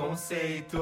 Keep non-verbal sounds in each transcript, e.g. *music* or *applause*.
Conceito.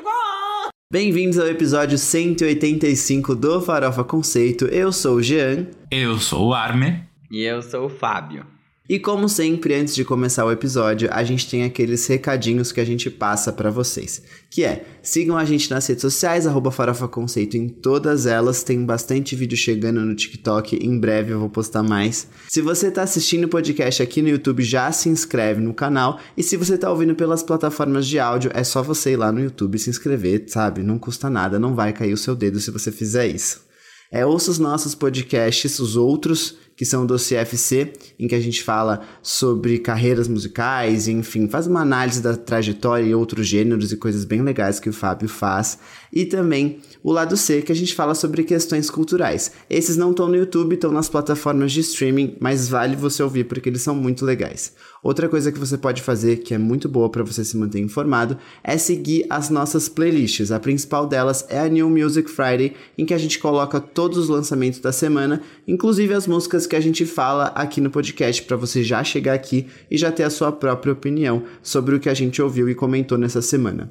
*laughs* Bem-vindos ao episódio 185 do Farofa Conceito. Eu sou o Jean. Eu sou o Arme. E eu sou o Fábio. E como sempre, antes de começar o episódio, a gente tem aqueles recadinhos que a gente passa para vocês. Que é, sigam a gente nas redes sociais, arroba Farofa Conceito em todas elas. Tem bastante vídeo chegando no TikTok, em breve eu vou postar mais. Se você tá assistindo o podcast aqui no YouTube, já se inscreve no canal. E se você tá ouvindo pelas plataformas de áudio, é só você ir lá no YouTube se inscrever, sabe? Não custa nada, não vai cair o seu dedo se você fizer isso. É, ouça os nossos podcasts, os outros que são do CFC, em que a gente fala sobre carreiras musicais, enfim, faz uma análise da trajetória e outros gêneros e coisas bem legais que o Fábio faz. E também o lado C, que a gente fala sobre questões culturais. Esses não estão no YouTube, estão nas plataformas de streaming, mas vale você ouvir porque eles são muito legais. Outra coisa que você pode fazer, que é muito boa para você se manter informado, é seguir as nossas playlists. A principal delas é a New Music Friday, em que a gente coloca todos os lançamentos da semana, inclusive as músicas que a gente fala aqui no podcast, para você já chegar aqui e já ter a sua própria opinião sobre o que a gente ouviu e comentou nessa semana.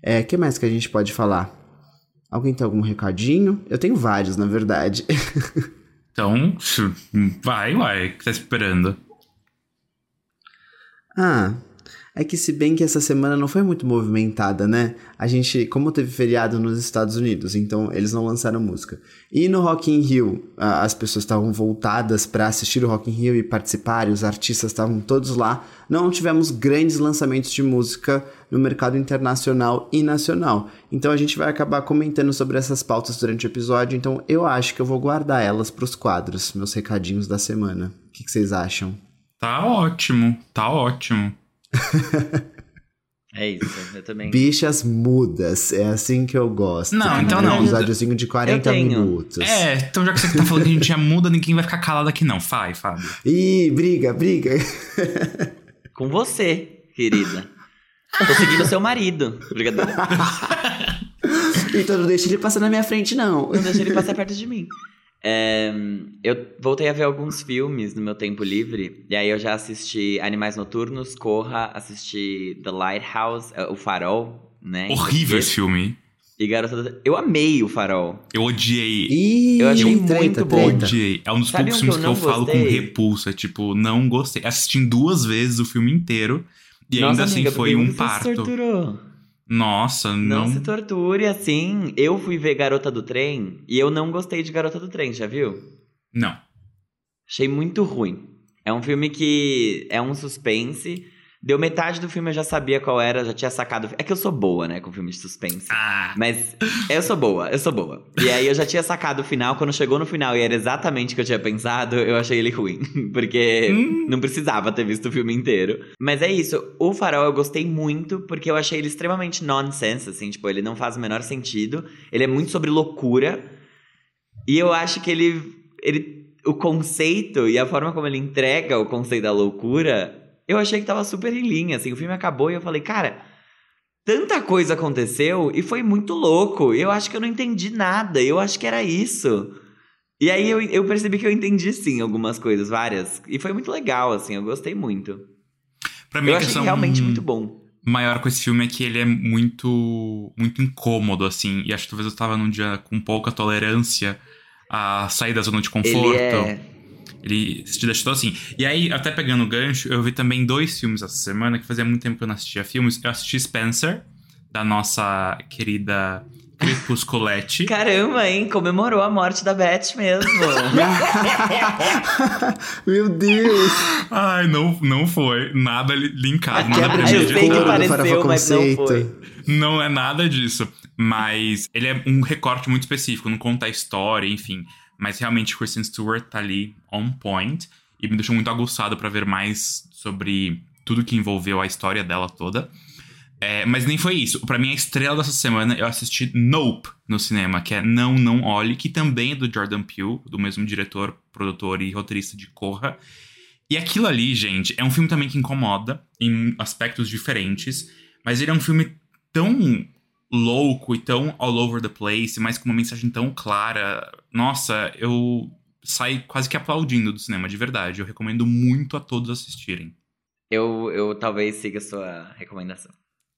É, que mais que a gente pode falar? Alguém tem algum recadinho? Eu tenho vários, na verdade. *laughs* então, vai, vai, que tá esperando. Ah, é que se bem que essa semana não foi muito movimentada, né? A gente, como teve feriado nos Estados Unidos, então eles não lançaram música. E no Rock in Rio, as pessoas estavam voltadas para assistir o Rock in Rio e participar, e os artistas estavam todos lá. Não tivemos grandes lançamentos de música no mercado internacional e nacional. Então a gente vai acabar comentando sobre essas pautas durante o episódio, então eu acho que eu vou guardar elas para os quadros, meus recadinhos da semana. O que, que vocês acham? Tá ótimo, tá ótimo. *laughs* é isso, eu também. Bichas mudas, é assim que eu gosto. Não, então não. Um episódiozinho de 40 minutos. É, então já que você tá falando que a gente é muda, ninguém vai ficar calado aqui não. Vai, Fábio. Ih, briga, briga. *laughs* Com você, querida. Tô seguindo seu marido. Brincadeira. *laughs* então não deixa ele passar na minha frente, não. Não deixa ele passar perto de mim. É, eu voltei a ver alguns filmes no meu tempo livre. E aí eu já assisti Animais Noturnos, Corra, assisti The Lighthouse, O Farol, né? Horrível esse filme. E Garota Eu amei o Farol. Eu odiei. Ih, eu achei treta, muito bom. Odiei. É um dos poucos filmes que eu, que eu falo com repulsa. Tipo, não gostei. Assisti duas vezes o filme inteiro. E Nossa, ainda amiga, assim foi um você parto. Se torturou? Nossa, não. Não se torture assim. Eu fui ver Garota do Trem e eu não gostei de Garota do Trem, já viu? Não. Achei muito ruim. É um filme que é um suspense. Deu metade do filme eu já sabia qual era, já tinha sacado. É que eu sou boa, né, com filme de suspense. Ah. Mas eu sou boa, eu sou boa. E aí eu já tinha sacado o final, quando chegou no final e era exatamente o que eu tinha pensado, eu achei ele ruim. *laughs* Porque Hum. não precisava ter visto o filme inteiro. Mas é isso, o Farol eu gostei muito, porque eu achei ele extremamente nonsense, assim, tipo, ele não faz o menor sentido. Ele é muito sobre loucura. E eu acho que ele. ele o conceito e a forma como ele entrega o conceito da loucura eu achei que tava super em linha, assim, o filme acabou e eu falei, cara, tanta coisa aconteceu e foi muito louco, eu acho que eu não entendi nada, eu acho que era isso. E aí eu, eu percebi que eu entendi sim algumas coisas, várias, e foi muito legal, assim, eu gostei muito. Pra mim, eu achei realmente muito bom. maior com esse filme é que ele é muito, muito incômodo, assim, e acho que talvez eu tava num dia com pouca tolerância a sair da zona de conforto. Ele é... Ele te deixou assim. E aí, até pegando o gancho, eu vi também dois filmes essa semana, que fazia muito tempo que eu não assistia filmes. Eu assisti Spencer, da nossa querida Crepusculete. *laughs* Caramba, hein? Comemorou a morte da Beth mesmo. *laughs* Meu Deus! Ai, não, não foi nada li- linkado. Nada mim. eu pareceu, mas não foi. Não é nada disso. Mas ele é um recorte muito específico, não conta a história, enfim. Mas realmente Kristen Stewart tá ali on point. E me deixou muito aguçado pra ver mais sobre tudo que envolveu a história dela toda. É, mas nem foi isso. Pra mim, a estrela dessa semana, eu assisti Nope no cinema, que é Não, Não Olhe, que também é do Jordan Peele, do mesmo diretor, produtor e roteirista de Corra. E aquilo ali, gente, é um filme também que incomoda em aspectos diferentes, mas ele é um filme tão louco e tão all over the place, mas com uma mensagem tão clara. Nossa, eu saí quase que aplaudindo do cinema, de verdade. Eu recomendo muito a todos assistirem. Eu, eu talvez siga a sua recomendação.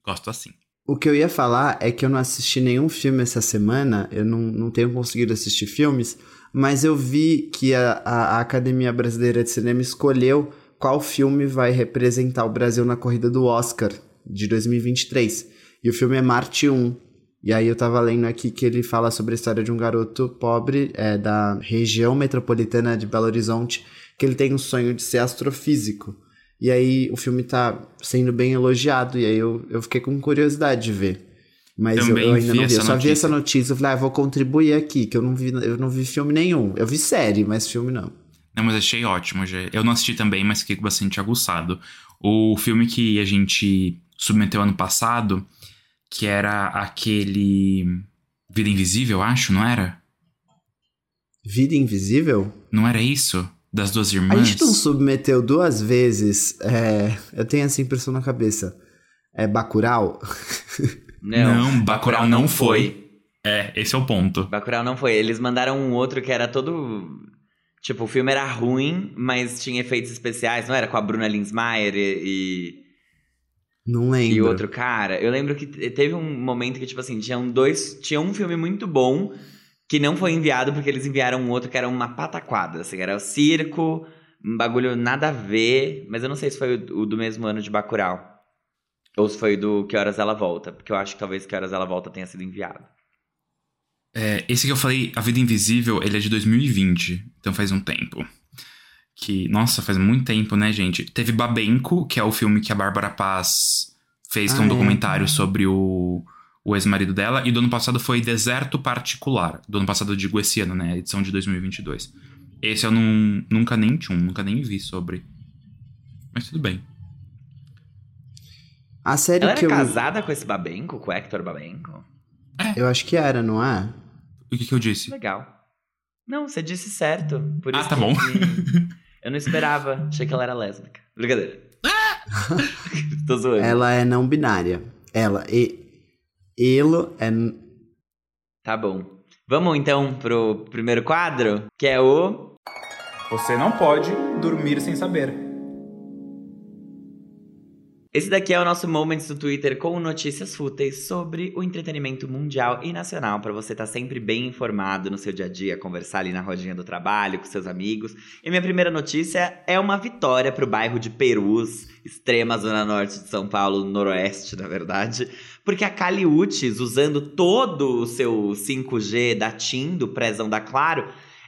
Gosto assim. O que eu ia falar é que eu não assisti nenhum filme essa semana, eu não, não tenho conseguido assistir filmes, mas eu vi que a, a, a Academia Brasileira de Cinema escolheu qual filme vai representar o Brasil na corrida do Oscar de 2023. E o filme é Marte 1. E aí eu tava lendo aqui que ele fala sobre a história de um garoto pobre é, da região metropolitana de Belo Horizonte, que ele tem um sonho de ser astrofísico. E aí o filme tá sendo bem elogiado, e aí eu, eu fiquei com curiosidade de ver. Mas eu, eu ainda vi não vi. Eu só vi essa notícia. notícia. Eu falei, ah, vou contribuir aqui, que eu não vi, eu não vi filme nenhum. Eu vi série, mas filme não. Não, mas achei ótimo. já- Eu não assisti também, mas fiquei bastante aguçado. O filme que a gente submeteu ano passado, que era aquele Vida Invisível, acho, não era? Vida Invisível? Não era isso? Das duas A irmãs? gente não submeteu duas vezes. é, eu tenho essa impressão na cabeça. É Bacurau? *laughs* Não, Bacurau não foi. É, esse é o ponto. Bacurau não foi. Eles mandaram um outro que era todo. Tipo, o filme era ruim, mas tinha efeitos especiais, não era? Com a Bruna Linsmeyer e, e, Não lembro. e outro cara. Eu lembro que te- teve um momento que, tipo assim, tinham dois. Tinha um filme muito bom que não foi enviado porque eles enviaram um outro que era uma pataquada. Assim, era o circo, um bagulho nada a ver. Mas eu não sei se foi o, o do mesmo ano de Bacurau. Ou se foi do Que Horas Ela Volta. Porque eu acho que talvez Que Horas Ela Volta tenha sido enviado. É, esse que eu falei, A Vida Invisível, ele é de 2020, então faz um tempo. Que, nossa, faz muito tempo, né, gente? Teve Babenco, que é o filme que a Bárbara Paz fez, que é um Ah, é. documentário sobre o, o ex-marido dela. E do ano passado foi Deserto Particular. Do ano passado eu digo esse ano, né? Edição de 2022. Esse eu não, nunca nem tinha, um, nunca nem vi sobre. Mas tudo bem. A série Ela que era eu. casada com esse Babenco, com o Hector Babenco? Eu acho que era, não é? O que, que eu disse? Legal. Não, você disse certo. Por Ah, isso tá que- bom. que- *laughs* Eu não esperava. Achei que ela era lésbica. Brincadeira. *laughs* Tô zoando. Ela é não binária. Ela. E, ele é. Tá bom. Vamos então pro primeiro quadro, que é o. Você não pode dormir sem saber. Esse daqui é o nosso Moments do Twitter com notícias fúteis sobre o entretenimento mundial e nacional, para você estar sempre bem informado no seu dia a dia, conversar ali na rodinha do trabalho com seus amigos. E minha primeira notícia é uma vitória para o bairro de Perus, extrema zona norte de São Paulo, noroeste, na verdade, porque a Caliutes, usando todo o seu 5G da TIM, do Prezão da Claro,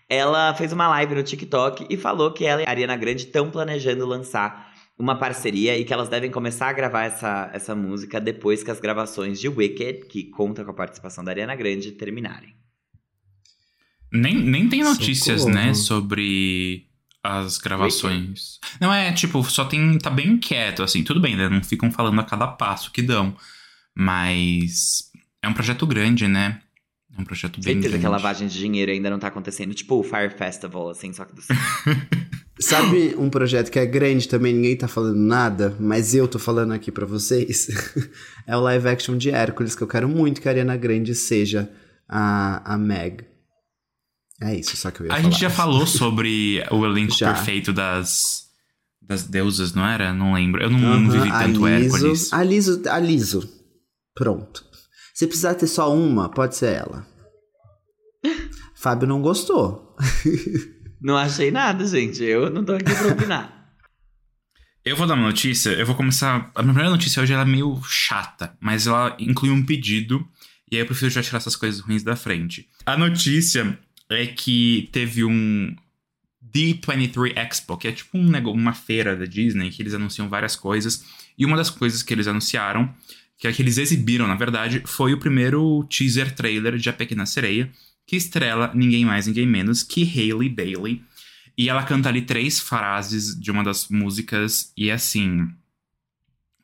ela fez uma live no TikTok e falou que ela e a Ariana Grande estão planejando lançar uma parceria e que elas devem começar a gravar essa, essa música depois que as gravações de Wicked, que conta com a participação da Ariana Grande, terminarem. Nem, nem tem notícias, Socorro. né, sobre as gravações. Não é, tipo, só tem. Tá bem quieto, assim. Tudo bem, né? Não ficam falando a cada passo que dão. Mas. É um projeto grande, né? É um projeto bem Certeza grande. que a lavagem de dinheiro ainda não tá acontecendo, tipo o Fire Festival, assim, só que do *laughs* Sabe um projeto que é grande também, ninguém tá falando nada, mas eu tô falando aqui pra vocês? *laughs* é o live action de Hércules, que eu quero muito que a Ariana Grande seja a, a Meg. É isso, só que eu ia A falar. gente já falou *laughs* sobre o elenco Já. perfeito das. Das deusas, não era? Não lembro. Eu não, não vivi tanto Liso- Hércules. A Liso, a Liso. Pronto. Se precisar ter só uma, pode ser ela. *laughs* Fábio não gostou. Não achei nada, gente. Eu não tô aqui pra opinar. *laughs* Eu vou dar uma notícia, eu vou começar. A minha primeira notícia hoje ela é meio chata, mas ela inclui um pedido, e aí eu prefiro já tirar essas coisas ruins da frente. A notícia é que teve um D23 Expo, que é tipo um nego- uma feira da Disney, que eles anunciam várias coisas, e uma das coisas que eles anunciaram, que é que eles exibiram, na verdade, foi o primeiro teaser trailer de A Pequena Sereia, que estrela ninguém mais, ninguém menos que Hailey Bailey. E ela canta ali três frases de uma das músicas e é assim.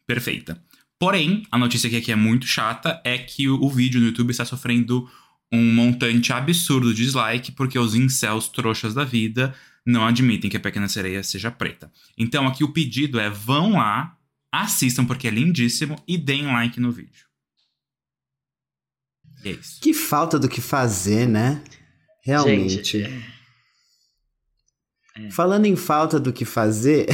Perfeita. Porém, a notícia que aqui é muito chata é que o, vídeo no YouTube está sofrendo um montante absurdo de dislike porque os incels trouxas da vida não admitem que a Pequena Sereia seja preta. Então aqui o pedido é vão lá, assistam porque é lindíssimo e deem like no vídeo. É isso. Que falta do que fazer, né? Realmente. Gente, É. Falando em falta do que fazer.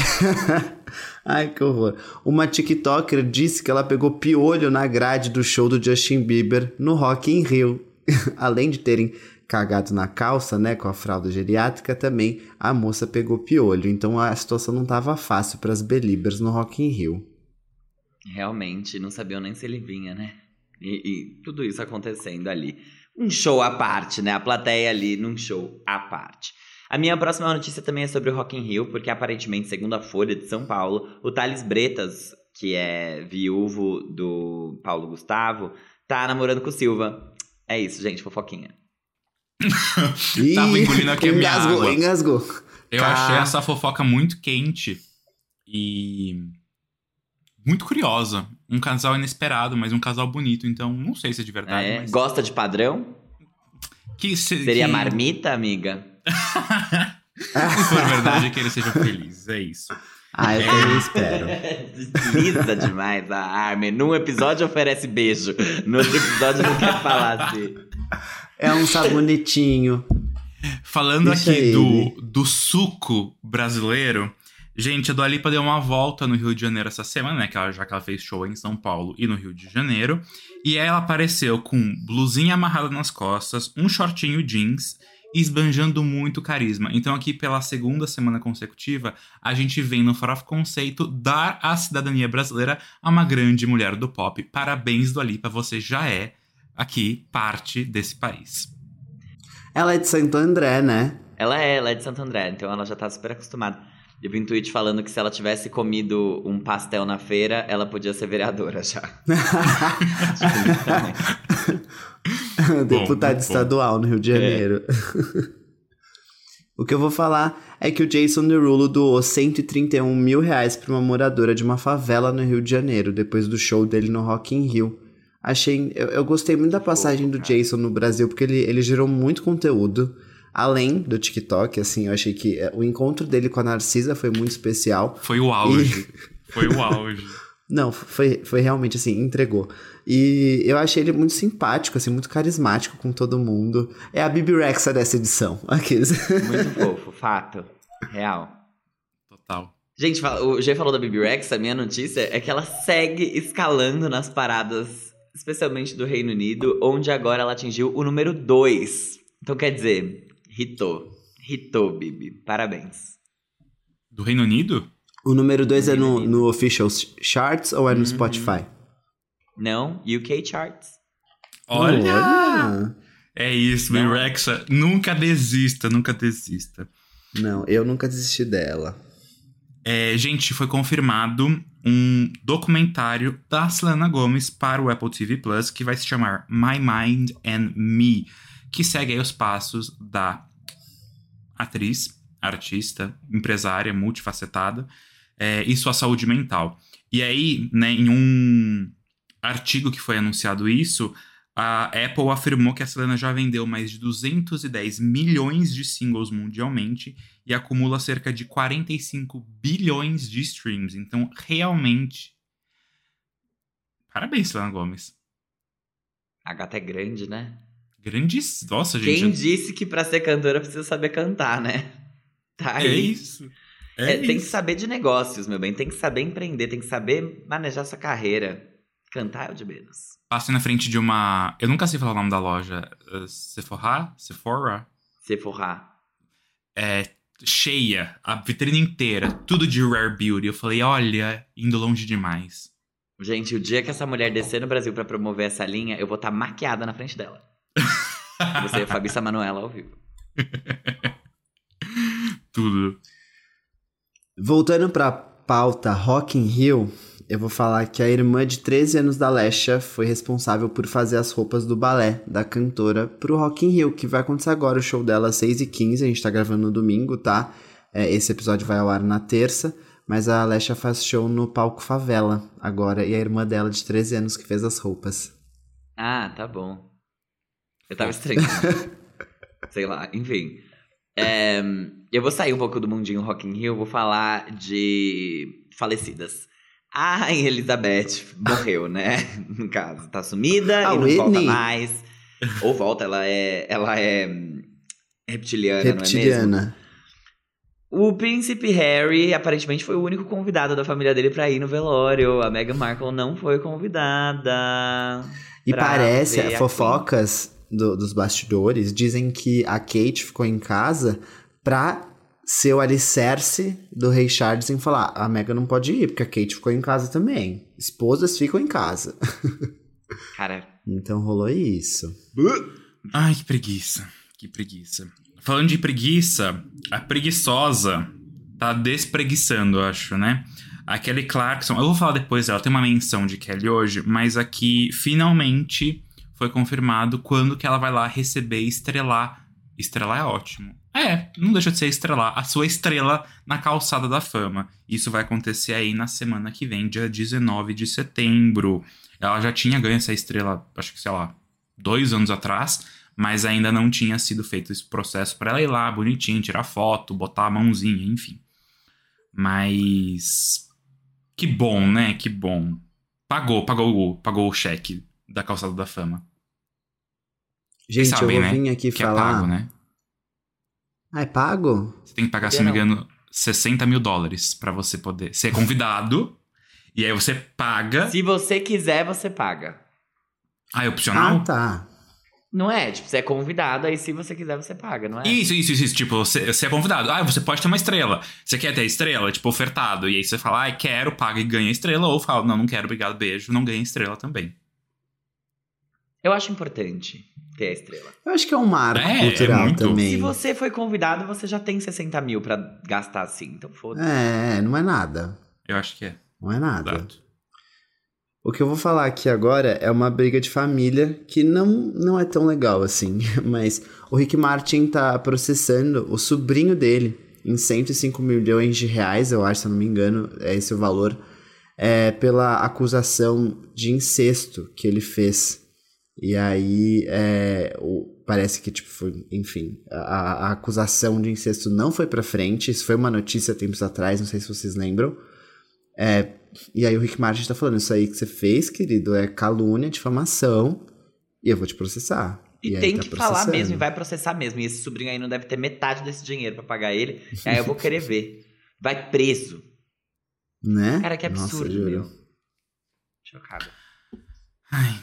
*laughs* Ai, que horror. Uma TikToker disse que ela pegou piolho na grade do show do Justin Bieber no Rock in Rio. *laughs* Além de terem cagado na calça, né, com a fralda geriátrica, também a moça pegou piolho. Então a situação não tava fácil para as Beliebers no Rock in Rio. Realmente, não sabiam nem se ele vinha, né? E, e tudo isso acontecendo ali. Um show à parte, né? A plateia ali num show à parte. A minha próxima notícia também é sobre o Rock in Rio, porque aparentemente, segundo a Folha de São Paulo, o Thales Bretas, que é viúvo do Paulo Gustavo, tá namorando com o Silva. É isso, gente, fofoquinha. *laughs* Tava engolindo aqui a minha engasgou, água. engasgou. Eu Tá. achei essa fofoca muito quente e muito curiosa. Um casal inesperado, mas um casal bonito. Então, não sei se é de verdade. É, mas... Gosta de padrão? que se- Seria que- marmita, amiga? *laughs* Se for verdade, que eles sejam felizes. É isso. Ah, eu também espero. Desliza demais a Armin. Num episódio oferece beijo, no outro episódio não quer falar assim. É um sabonetinho. Falando Deixa aqui ele. do, do suco brasileiro, gente, a Dua Lipa deu uma volta no Rio de Janeiro essa semana, né? Que ela, já que ela fez show em São Paulo e no Rio de Janeiro. E aí ela apareceu com blusinha amarrada nas costas, um shortinho jeans esbanjando muito carisma. Então aqui pela segunda semana consecutiva, a gente vem no Farofa Conceito dar a cidadania brasileira a uma grande mulher do pop. Parabéns, Dua Lipa, você já é aqui parte desse país. Ela é de Santo André, né? Ela é, ela é de Santo André, então ela já tá super acostumada. Eu vi um tweet falando que se ela tivesse comido um pastel na feira, ela podia ser vereadora já. *laughs* Deputado bom. estadual no Rio de Janeiro. *laughs* o que eu vou falar é que o Jason Derulo doou 131 mil reais para uma moradora de uma favela no Rio de Janeiro, depois do show dele no Rock in Rio. Achei. Eu, eu gostei muito da passagem do Jason no Brasil, porque ele, ele gerou muito conteúdo. Além do TikTok, assim, eu achei que eh, o encontro dele com a Narcisa foi muito especial. Foi o auge. *laughs* Foi o auge. Não, foi, foi realmente assim, entregou. E eu achei ele muito simpático, assim, muito carismático com todo mundo. É a Bibi Rexa dessa edição. *laughs* Aqueles. Muito fofo, fato. Real. Total. Gente, o G falou da Bibi Rex, a minha notícia é que ela segue escalando nas paradas, especialmente do Reino Unido, onde agora ela atingiu o número 2. Então quer dizer, hitou. Hitou, Bibi. Parabéns. Do Reino Unido? O número 2 é no, no Official Charts ou é no Uhum. Spotify? Não, UK Charts. Olha! Olha! É isso, Não. Rexa. Nunca desista, nunca desista. Não, eu nunca desisti dela. É, gente, foi confirmado um documentário da Selena Gomez para o Apple TV Plus que vai se chamar My Mind and Me, que segue os passos da atriz, artista, empresária, multifacetada é, e sua saúde mental. E aí, né, em um artigo que foi anunciado isso, a Apple afirmou que a Selena já vendeu mais de 210 milhões de singles mundialmente e acumula cerca de 45 bilhões de streams. Então, realmente. Parabéns, Selena Gomes. A gata é grande, né? Grandes. Nossa, gente. Quem disse que pra ser cantora precisa saber cantar, né? *laughs* Tá É aí. isso. É É, tem que isso. saber de negócios, meu bem. Tem que saber empreender, tem que saber manejar sua carreira. Cantar é o de menos. Passei na frente de uma. Eu nunca sei falar o nome da loja. Uh, Sephora? Sephora? Se forrar. É. Cheia. A vitrine inteira. Tudo de Rare Beauty. Eu falei, olha, indo longe demais. Gente, o dia que essa mulher descer no Brasil pra promover essa linha, eu vou estar maquiada na frente dela. *laughs* Você e a Fabi Manuela ao vivo. *laughs* Tudo. Voltando pra pauta Rock in Rio, eu vou falar que a irmã de 13 anos da Lesha foi responsável por fazer as roupas do balé da cantora pro Rock in Rio, que vai acontecer agora, o show dela às 6h15, a gente tá gravando no domingo, tá? É, esse episódio vai ao ar na terça, mas a Lesha faz show no palco Favela agora, e a irmã dela de 13 anos que fez as roupas. Ah, tá bom. Eu tava estranhando. *laughs* Sei lá, enfim. É, eu vou sair um pouco do mundinho Rock in Rio, vou falar de falecidas. A Elizabeth morreu, né? *laughs* No caso, tá sumida A e não volta Whitney. mais. Ou volta, ela é, ela é hum, reptiliana, não é mesmo? Reptiliana. O príncipe Harry aparentemente foi o único convidado da família dele pra ir no velório. A Meghan Markle não foi convidada. E parece, fofocas do- dos bastidores dizem que a Kate ficou em casa pra ser o alicerce do rei Charles em falar: a Meghan não pode ir, porque a Kate ficou em casa também. Esposas ficam em casa. *laughs* Cara, Então rolou isso. Ai, que preguiça. Que preguiça. Falando de preguiça, a preguiçosa tá despreguiçando, eu acho, né? A Kelly Clarkson, eu vou falar depois dela, tem uma menção de Kelly hoje, mas aqui finalmente foi confirmado quando que ela vai lá receber e estrelar. Estrelar é ótimo. É, não deixa de ser estrelar a sua estrela na calçada da fama. Isso vai acontecer aí na semana que vem, dia 19 de setembro. Ela já tinha ganho essa estrela, acho que sei lá, dois anos atrás, mas ainda não tinha sido feito esse processo para ela ir lá bonitinho, tirar foto, botar a mãozinha, enfim. Mas que bom, né? Que bom. Pagou, pagou, pagou o cheque da calçada da fama. Gente, sabem, eu vou né? vir aqui Que é falar. pago, né? Ah, é pago? Você tem que pagar, se não me engano, 60 mil dólares pra você poder ser convidado. e aí você paga. se você quiser, você paga. Ah, é opcional? Ah, tá. Não é? Tipo, você é convidado, aí se você quiser, você paga, não é? Isso, isso, isso, isso. Tipo, você, você é convidado. Ah, você pode ter uma estrela. Você quer ter a estrela? Tipo, ofertado. E aí você fala, ah, quero, paga e ganha a estrela. Ou fala, não, não quero, obrigado, beijo. Não ganha estrela também. Eu acho importante ter a estrela. Eu acho que é um marco É, é cultural muito. também. Se você foi convidado, você já tem 60 mil pra gastar assim, então foda-se. É, não é nada. Eu acho que é. Não é nada. Exato. O que eu vou falar aqui agora é uma briga de família que não, não é tão legal assim, *laughs* mas o Rick Martin tá processando o sobrinho dele em 105 milhões de reais, eu acho, se eu não me engano, é esse o valor, é, pela acusação de incesto que ele fez. E aí, é, o- parece que, tipo, foi, enfim, a, a acusação de incesto não foi pra frente, isso foi uma notícia tempos atrás, não sei se vocês lembram. É, e aí o Rick Martin tá falando, isso aí que você fez, querido, é calúnia, difamação, e eu vou te processar. E, aí tem tá que falar mesmo, e vai processar mesmo. E esse sobrinho aí não deve ter metade desse dinheiro pra pagar ele. aí eu vou querer ver. Vai preso. Né? Cara, que Nossa, absurdo, juro. meu. Chocado. Ai.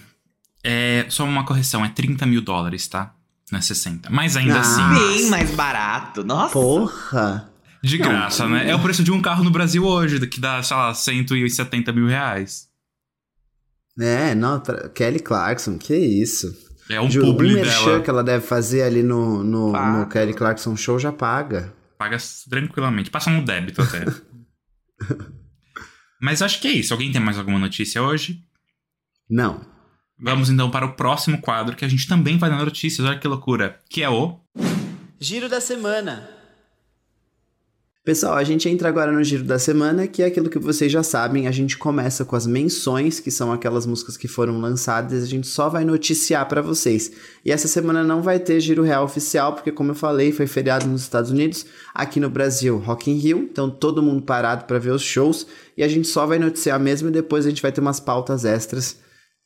É, só uma correção, é 30 mil dólares, tá? Não é 60. Mas ainda Ah. assim, Bem mais barato. Nossa. Porra! de Não, graça, né? É o preço de um carro no Brasil hoje, que dá, sei lá, 170 mil reais. É, não, pra- Kelly Clarkson, que isso. É um um publi merchan dela. que ela deve fazer ali no, no, no Kelly Clarkson Show já paga. Paga tranquilamente. Passa no débito até. *laughs* Mas acho que é isso. Alguém tem mais alguma notícia hoje? Não. Vamos então para o próximo quadro, que a gente também vai dar notícias. Olha que loucura. Que é o... Giro da semana. Pessoal, a gente entra agora no giro da semana, que é aquilo que vocês já sabem. A gente começa com as menções, que são aquelas músicas que foram lançadas, a gente só vai noticiar pra vocês. E essa semana não vai ter giro real oficial, porque como eu falei, foi feriado nos Estados Unidos, aqui no Brasil, Rock in Rio, então todo mundo parado pra ver os shows, e a gente só vai noticiar mesmo e depois a gente vai ter umas pautas extras.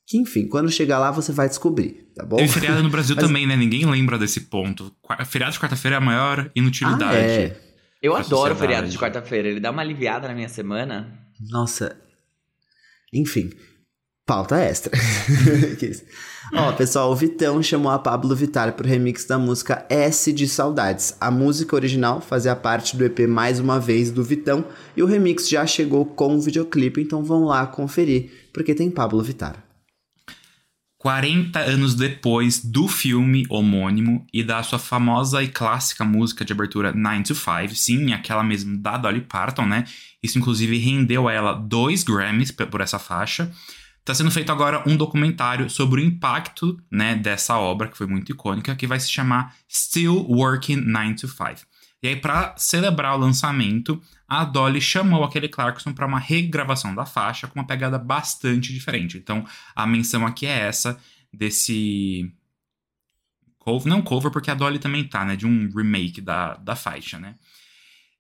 Que enfim, quando chegar lá você vai descobrir, tá bom? Tem feriado no Brasil *laughs* Mas- também, né? Ninguém lembra desse ponto. Feriado de quarta-feira é a maior inutilidade. Ah, é. Eu adoro o feriado de quarta-feira. Ele dá uma aliviada na minha semana. Nossa. Enfim, pauta extra. *laughs* Que isso. Ó, pessoal, o Vitão chamou a Pablo Vittar pro remix da música S de Saudades. A música original fazia parte do EP Mais Uma Vez do Vitão e o remix já chegou com o videoclipe, então vão lá conferir, porque tem Pablo Vittar. 40 anos depois do filme homônimo e da sua famosa e clássica música de abertura 9 to 5, sim, aquela mesmo da Dolly Parton, né? Isso inclusive rendeu a ela dois Grammys por essa faixa. Tá sendo feito agora um documentário sobre o impacto, né, dessa obra que foi muito icônica, que vai se chamar Still Working 9 to 5. E aí, para celebrar o lançamento, a Dolly chamou aquele Clarkson para uma regravação da faixa com uma pegada bastante diferente. Então, a menção aqui é essa desse cover, não cover porque a Dolly também tá, né, de um remake da, da faixa, né?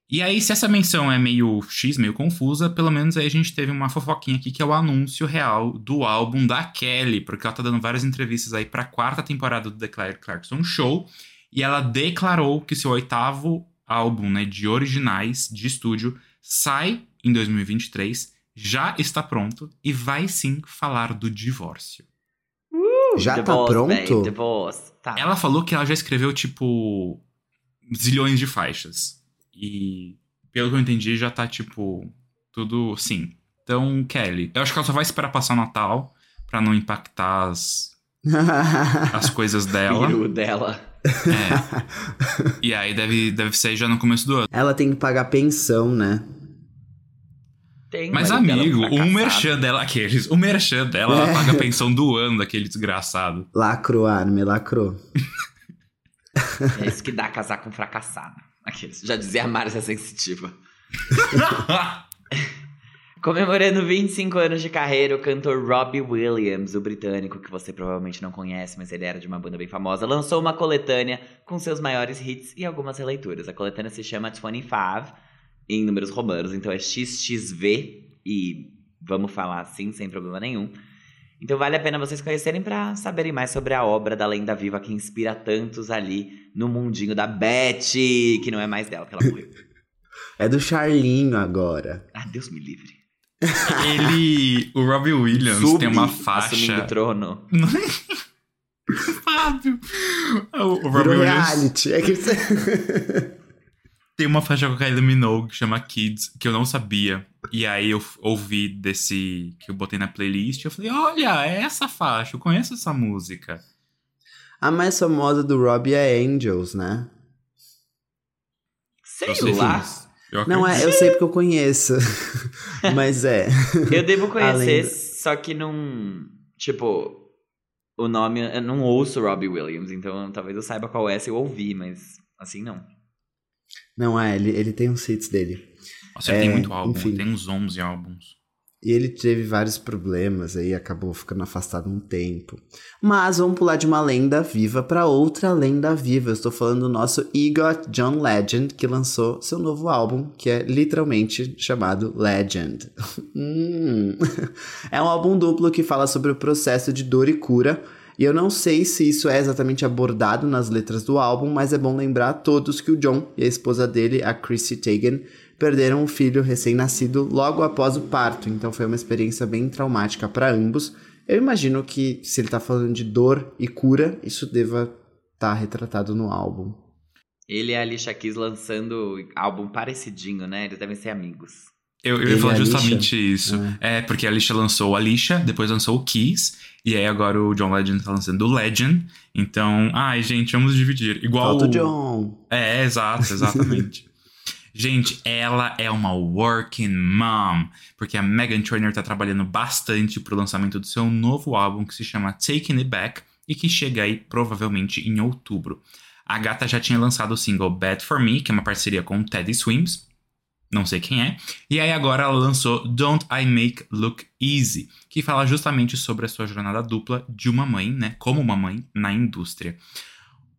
E aí, se essa menção é meio X, meio confusa, pelo menos aí a gente teve uma fofoquinha aqui que é o anúncio real do álbum da Kelly, porque ela tá dando várias entrevistas aí pra quarta temporada do The Clarkson Show, e ela declarou que seu oitavo álbum né, de originais de estúdio sai em 2023, já está pronto e vai sim falar do divórcio. Já tá pronto? babe, divorce. Tá. Ela falou que ela já escreveu, tipo, zilhões de faixas. E, pelo que eu entendi, já tá, tipo, tudo sim. Então, Kelly, eu acho que ela só vai esperar passar o Natal pra não impactar as, *laughs* as coisas dela. *laughs* Peru dela. É. E aí deve, deve ser já no começo do ano. Ela tem que pagar pensão, né? Tem Mas, amigo, o fracassado. merchan dela, aqueles, o merchan dela, ela É. paga a pensão do ano daquele desgraçado. Lacrou, Arme, lacrou. É isso que dá casar com fracassado. Aqueles. Já dizia a Márcia Sensitiva. *laughs* Comemorando 25 anos de carreira, o cantor Robbie Williams, o britânico que você provavelmente não conhece, mas ele era de uma banda bem famosa, lançou uma coletânea com seus maiores hits e algumas releituras. A coletânea se chama 25, em números romanos, então é XXV, e vamos falar assim, sem problema nenhum. Então vale a pena vocês conhecerem para saberem mais sobre a obra da lenda viva que inspira tantos ali no mundinho da Betty, que não é mais dela, que ela morreu. *laughs* É do Charlinho agora. ah, Deus me livre. *laughs* Ele, o Robbie Williams Sub tem uma faixa. o trono. *laughs* Fábio. O, o Robbie Virou Williams reality. É que... *laughs* tem uma faixa com a Kylie Minogue que chama Kids, que eu não sabia. E aí eu ouvi desse que eu botei na playlist. Eu falei, olha, é essa faixa, eu conheço essa música. A mais famosa do Robbie é Angels, né? Sei sei lá. sim. Eu Não é, eu sei porque eu conheço. *laughs* Mas é. Eu devo conhecer, do- só que não. Tipo, o nome. Eu não ouço Robbie Williams, então talvez eu saiba qual é se eu ouvir, mas assim não. Não é, ele, ele tem uns hits dele. Nossa, ele É, tem muito álbum, enfim. ele tem uns 11 álbuns. E ele teve vários problemas aí, acabou ficando afastado um tempo. Mas vamos pular de uma lenda viva para outra lenda viva. Eu estou falando do nosso EGOT John Legend, que lançou seu novo álbum, que é literalmente chamado Legend. *laughs* Hum. É um álbum duplo que fala sobre o processo de dor e cura. E eu não sei se isso é exatamente abordado nas letras do álbum, mas é bom lembrar a todos que o John e a esposa dele, a Chrissy Teigen, perderam um filho recém-nascido logo após o parto, então foi uma experiência bem traumática para ambos. Eu imagino que se ele tá falando de dor e cura, isso deva estar retratado no álbum. Ele e a Alicia Keys lançando álbum parecidinho, né? Eles devem ser amigos. Eu, eu ia falar a justamente Alicia? isso. É. porque a Alicia lançou o Alicia, depois lançou o Kiss, e aí agora o John Legend tá lançando o Legend. Então, ai, gente, vamos dividir. Igual Falta o John. É, exato, exatamente. *laughs* Gente, ela é uma working mom, porque a Megan Trainor tá trabalhando bastante pro lançamento do seu novo álbum que se chama Taking It Back e que chega aí provavelmente em outubro. A gata já tinha lançado o single Bad For Me, que é uma parceria com Teddy Swims, não sei quem é, e aí agora ela lançou Don't I Make Look Easy, que fala justamente sobre a sua jornada dupla de uma mãe, né, como uma mãe na indústria.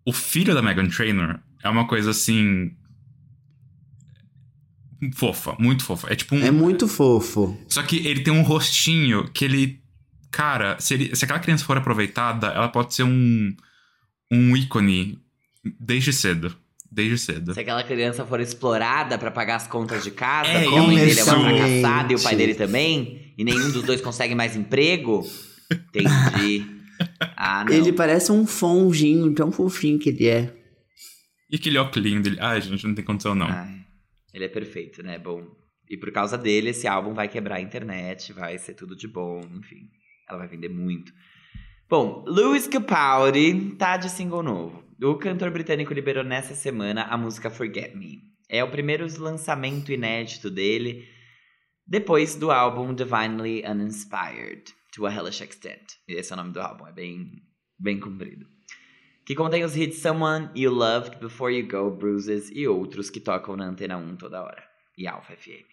O filho da Megan Trainor é uma coisa assim fofa, muito fofa. É tipo um É muito fofo. só que ele tem um rostinho que ele. Cara, se, ele- se aquela criança for aproveitada, ela pode ser um. um ícone desde cedo. Desde cedo. Se aquela criança for explorada pra pagar as contas de casa, É como a mãe dele é uma fracassada e o pai dele também, e nenhum dos dois consegue mais emprego, entendi. *laughs* Ah, não. Ele parece um fonginho, tão fofinho que ele é. E aquele óculos dele. Ai, gente, não tem condição, não. Ai, ele é perfeito, né? Bom. E por causa dele, esse álbum vai quebrar a internet, vai ser tudo de bom, enfim. Ela vai vender muito. Bom, Lewis Capaldi tá de single novo. O cantor britânico liberou nessa semana a música Forget Me. É o primeiro lançamento inédito dele depois do álbum Divinely Uninspired, To a Hellish Extent. Esse é o nome do álbum, é bem, bem comprido. Que contém os hits Someone You Loved, Before You Go, Bruises e outros que tocam na Antena 1 toda hora. E Alpha FM.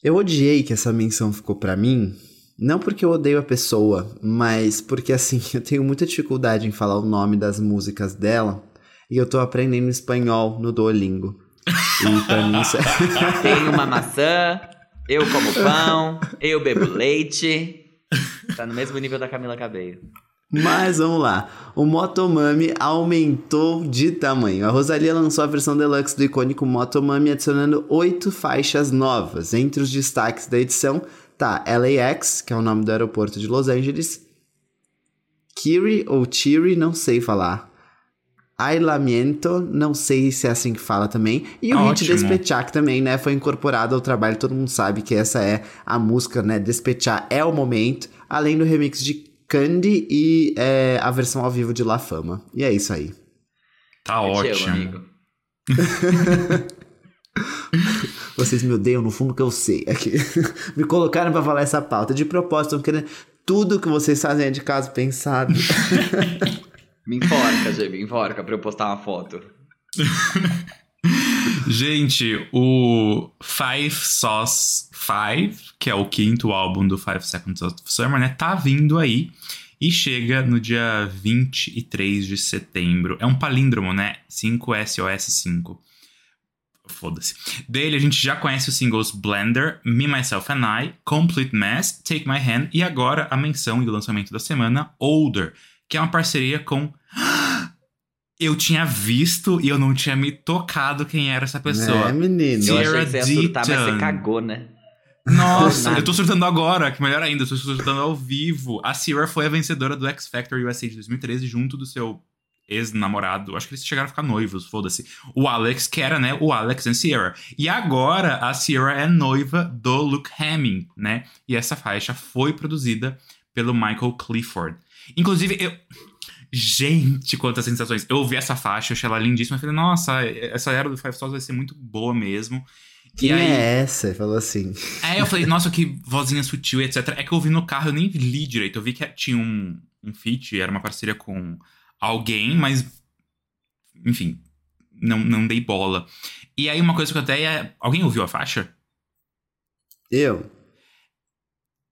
Eu odiei que essa menção ficou pra mim, não porque eu odeio a pessoa, mas porque assim, *laughs* eu tenho muita dificuldade em falar o nome das músicas dela e eu tô aprendendo espanhol no Duolingo. E pra mim isso é... *laughs* Tem uma maçã, eu como pão, eu bebo leite. Tá no mesmo nível da Camila Cabello. Mas vamos lá. O Motomami aumentou de tamanho. A Rosalia lançou a versão deluxe do icônico Motomami, adicionando oito faixas novas. Entre os destaques da edição tá LAX, que é o nome do aeroporto de Los Angeles, Kiri ou Chiri, não sei falar. Ailamiento, não sei se é assim que fala também. E o hit Despechar, que também, né, foi incorporado ao trabalho. Todo mundo sabe que essa é a música, né? Despechar é o momento. Além do remix de Candy e é, a versão ao vivo de La Fama. E é isso aí. Tá Eu te amo, ótimo. amigo. *laughs* Vocês me odeiam no fundo que eu sei. Aqui. *laughs* me colocaram pra falar essa pauta. De propósito, estão querendo tudo que vocês fazem é de caso pensado. *laughs* Me enforca, Gê, me enforca pra eu postar uma foto. Gente, o Five Sauce Five, que é o quinto álbum do Five Seconds of Summer, né? Tá vindo aí e chega no dia 23 de setembro. É um palíndromo, né? 5SOS5. Foda-se. Dele a gente já conhece os singles Blender, Me, Myself and I, Complete Mess, Take My Hand e agora a menção e o lançamento da semana, Older, que é uma parceria com. Eu tinha visto e eu não tinha me tocado quem era essa pessoa. É, menino. Eu Sierra achei que você ia surtar, mas você cagou, né? Nossa, eu tô surtando agora, que melhor ainda, eu tô surtando ao vivo. A Sierra foi a vencedora do X Factor USA de 2013 junto do seu ex-namorado. Acho que eles chegaram a ficar noivos, foda-se. O Alex, que era, né, o Alex e Sierra. E agora a Sierra é noiva do Luke Hemming, né? E essa faixa foi produzida pelo Michael Clifford. Inclusive, eu. Gente, quantas sensações. Eu ouvi essa faixa, achei ela lindíssima. Falei, nossa, essa era do Five Stars vai ser muito boa mesmo. Quem e aí, é essa? Falou assim. é, eu falei, nossa, que vozinha sutil, etc. É que eu ouvi no carro, eu nem li direito. Eu vi que tinha um, um feat, era uma parceria com alguém, mas. Enfim, não, não dei bola. E aí, uma coisa que eu até é. Alguém ouviu a faixa? Eu?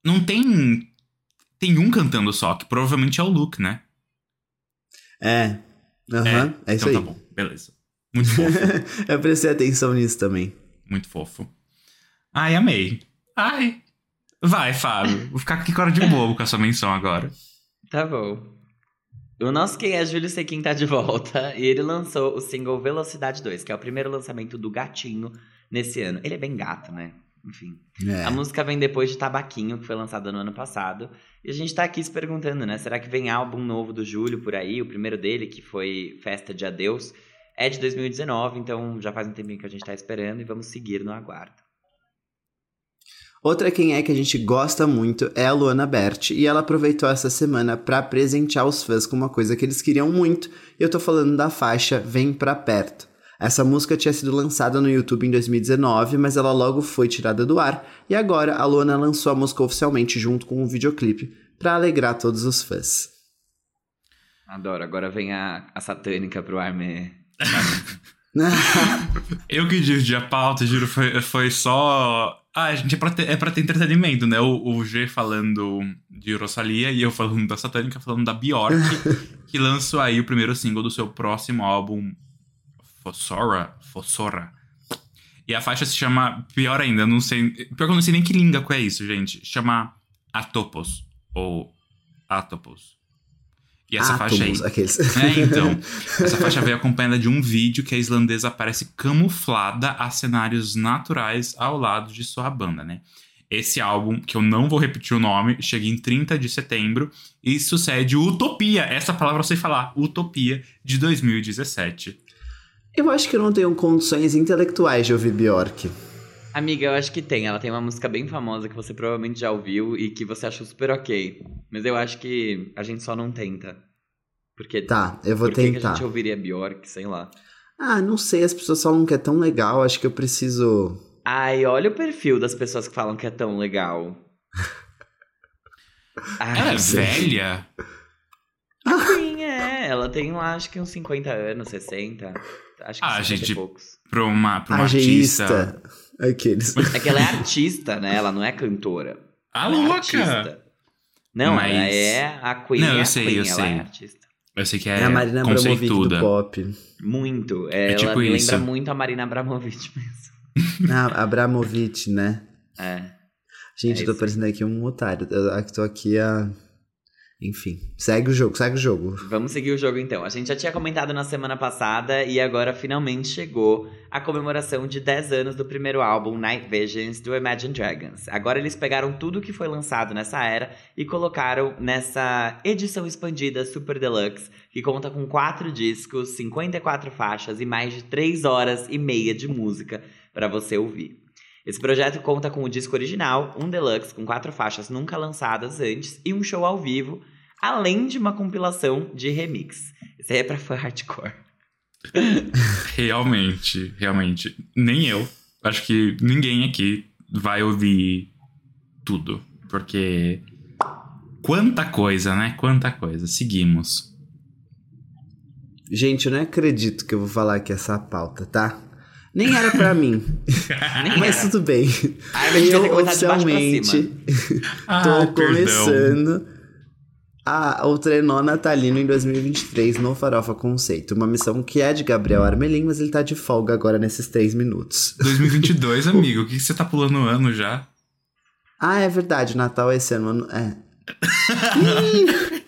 Não tem. Tem um cantando só, que provavelmente é o Luke, né? É. Aham, é, isso então aí. tá bom, beleza. Muito fofo, *laughs* eu prestei atenção nisso também. muito fofo. Ai, amei. Ai. Vai, Fábio. Vou ficar aqui com cara de bobo com a sua menção agora. Tá bom. O nosso quem é Júlio Sequin tá de volta *laughs* e ele lançou o single Velocidade 2, que é o primeiro lançamento do Gatinho nesse ano. Ele é bem gato, né? Enfim. É. A música vem depois de Tabaquinho, que foi lançada no ano passado. E a gente tá aqui se perguntando, né? Será que vem álbum novo do Júlio por aí? O primeiro dele, que foi Festa de Adeus, é de 2019, então já faz um tempinho que a gente tá esperando e vamos seguir no aguardo. Outra quem é que a gente gosta muito é a Luana Berti, e ela aproveitou essa semana pra presentear os fãs com uma coisa que eles queriam muito. E eu tô falando da faixa Vem Pra Perto. Essa música tinha sido lançada no YouTube em 2019, mas ela logo foi tirada do ar, e agora a Luana lançou a música oficialmente junto com um videoclipe pra alegrar todos os fãs. Adoro. Agora vem a, a satânica pro ar me... *laughs* Eu que dividi a pauta, juro, foi, foi só. Ah, gente, é pra ter, é pra ter entretenimento, né? O, o G falando de Rosalia e eu falando da Satânica, falando da Bjork, *laughs* que lançou aí o primeiro single do seu próximo álbum, Fossora. Fossora. E a faixa se chama, pior ainda, eu não sei. Pior que eu não sei nem que língua é isso, gente. Chama Atopos. Ou Atopos. E essa faixa aí. Átomos, aqueles. É, então. *laughs* Essa faixa veio acompanhada de um vídeo que a islandesa aparece camuflada a cenários naturais ao lado de sua banda, né? Esse álbum, que eu não vou repetir o nome, chega em 30 de setembro e sucede Utopia, essa palavra eu sei falar, Utopia, de 2017. Eu acho que eu não tenho condições intelectuais de ouvir Bjork. Amiga, eu acho que tem. Ela tem uma música bem famosa que você provavelmente já ouviu e que você achou super ok. Mas eu acho que a gente só não tenta. Porque Tá, eu vou por que que a tentar. gente ouviria Bjork, sei lá. Ah, não sei, as pessoas falam que é tão legal, acho que eu preciso. Ai, olha o perfil das pessoas que falam que é tão legal. *laughs* Ai, Ela é velha? Sim, é. Ela tem lá, acho que uns 50 anos, 60. Acho que Ah, 50 gente, e poucos. Pra uma, pra uma artista. Aqueles. É que ela é artista, né? Ela não é cantora. Ah, Ela é louca! artista. Não, Mas- ela é a Queen. Não, é eu a sei, Queen, eu ela sei. é artista. Eu sei que É, é, a Marina Abramovic do pop. Muito. É ela tipo me isso. lembra muito a Marina Abramovic mesmo. *laughs* Ah, Abramovic, né? É. Gente, É eu tô parecendo aqui um otário. Eu eu tô aqui a enfim, segue o jogo, segue o jogo. Vamos seguir o jogo então. A gente já tinha comentado na semana passada e agora finalmente chegou a comemoração de 10 anos do primeiro álbum Night Visions do Imagine Dragons. Agora eles pegaram tudo que foi lançado nessa era e colocaram nessa edição expandida Super Deluxe, que conta com 4 discos, 54 faixas e mais de 3 horas e meia de música para você ouvir. Esse projeto conta com o disco original, um deluxe com quatro faixas nunca lançadas antes e um show ao vivo, além de uma compilação de remix. Isso aí é pra fã hardcore. *laughs* realmente, realmente. Nem eu. Acho que ninguém aqui vai ouvir tudo. Porque. Quanta coisa, né? Quanta coisa. Seguimos. Gente, eu não acredito que eu vou falar aqui essa pauta, tá? Nem era pra mim. *laughs* Mas tudo bem. Ai, eu oficialmente ah, tô começando a, o trenó natalino em 2023 no Farofa Conceito. Uma missão que é de Gabriel Armelin, mas ele tá de folga agora nesses três minutos. 2022, *laughs* amigo. O que você tá pulando o ano já? Ah, é verdade. Natal é esse ano. É. *laughs*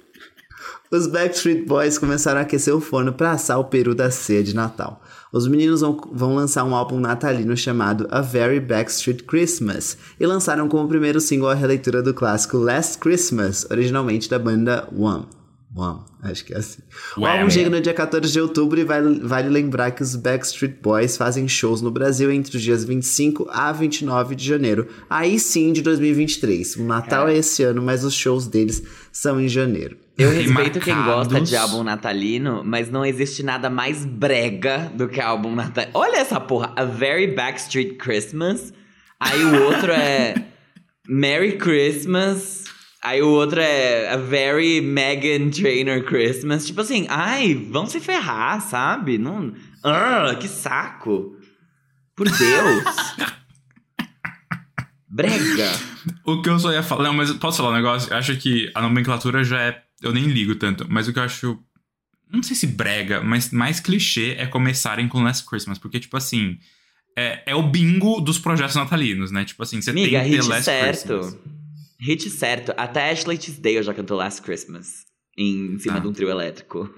Os Backstreet Boys começaram a aquecer o forno para assar o peru da ceia de Natal. Os meninos vão, vão lançar um álbum natalino chamado A Very Backstreet Christmas e lançaram como primeiro single a releitura do clássico Last Christmas, originalmente da banda One. One, acho que é assim. O álbum chega no dia 14 de outubro e vale, vale lembrar que os Backstreet Boys fazem shows no Brasil entre os dias 25 a 29 de janeiro. Aí sim, de 2023. O Natal é, é esse ano, mas os shows deles são em janeiro. Eu respeito quem gosta de álbum natalino, mas não existe nada mais brega do que álbum natalino. Olha essa porra, A Very Backstreet Christmas. Aí o outro é Merry Christmas. Aí o outro é A Very Megan Trainer Christmas. Tipo assim, ai, vão se ferrar, sabe? Não. Uh, que saco. Por Deus. *laughs* Brega. O que eu só ia falar. Não, mas posso falar um negócio? Eu acho que a nomenclatura já é eu nem ligo tanto. Mas o que eu acho. Não sei se brega, mas mais clichê é começarem com Last Christmas. Porque, tipo assim. É, é o bingo dos projetos natalinos, né? Tipo assim, você Miga, tem que ter Last certo. Christmas. Hit certo. Até Ashley Tisdale já cantou Last Christmas. Em cima ah. de um trio elétrico.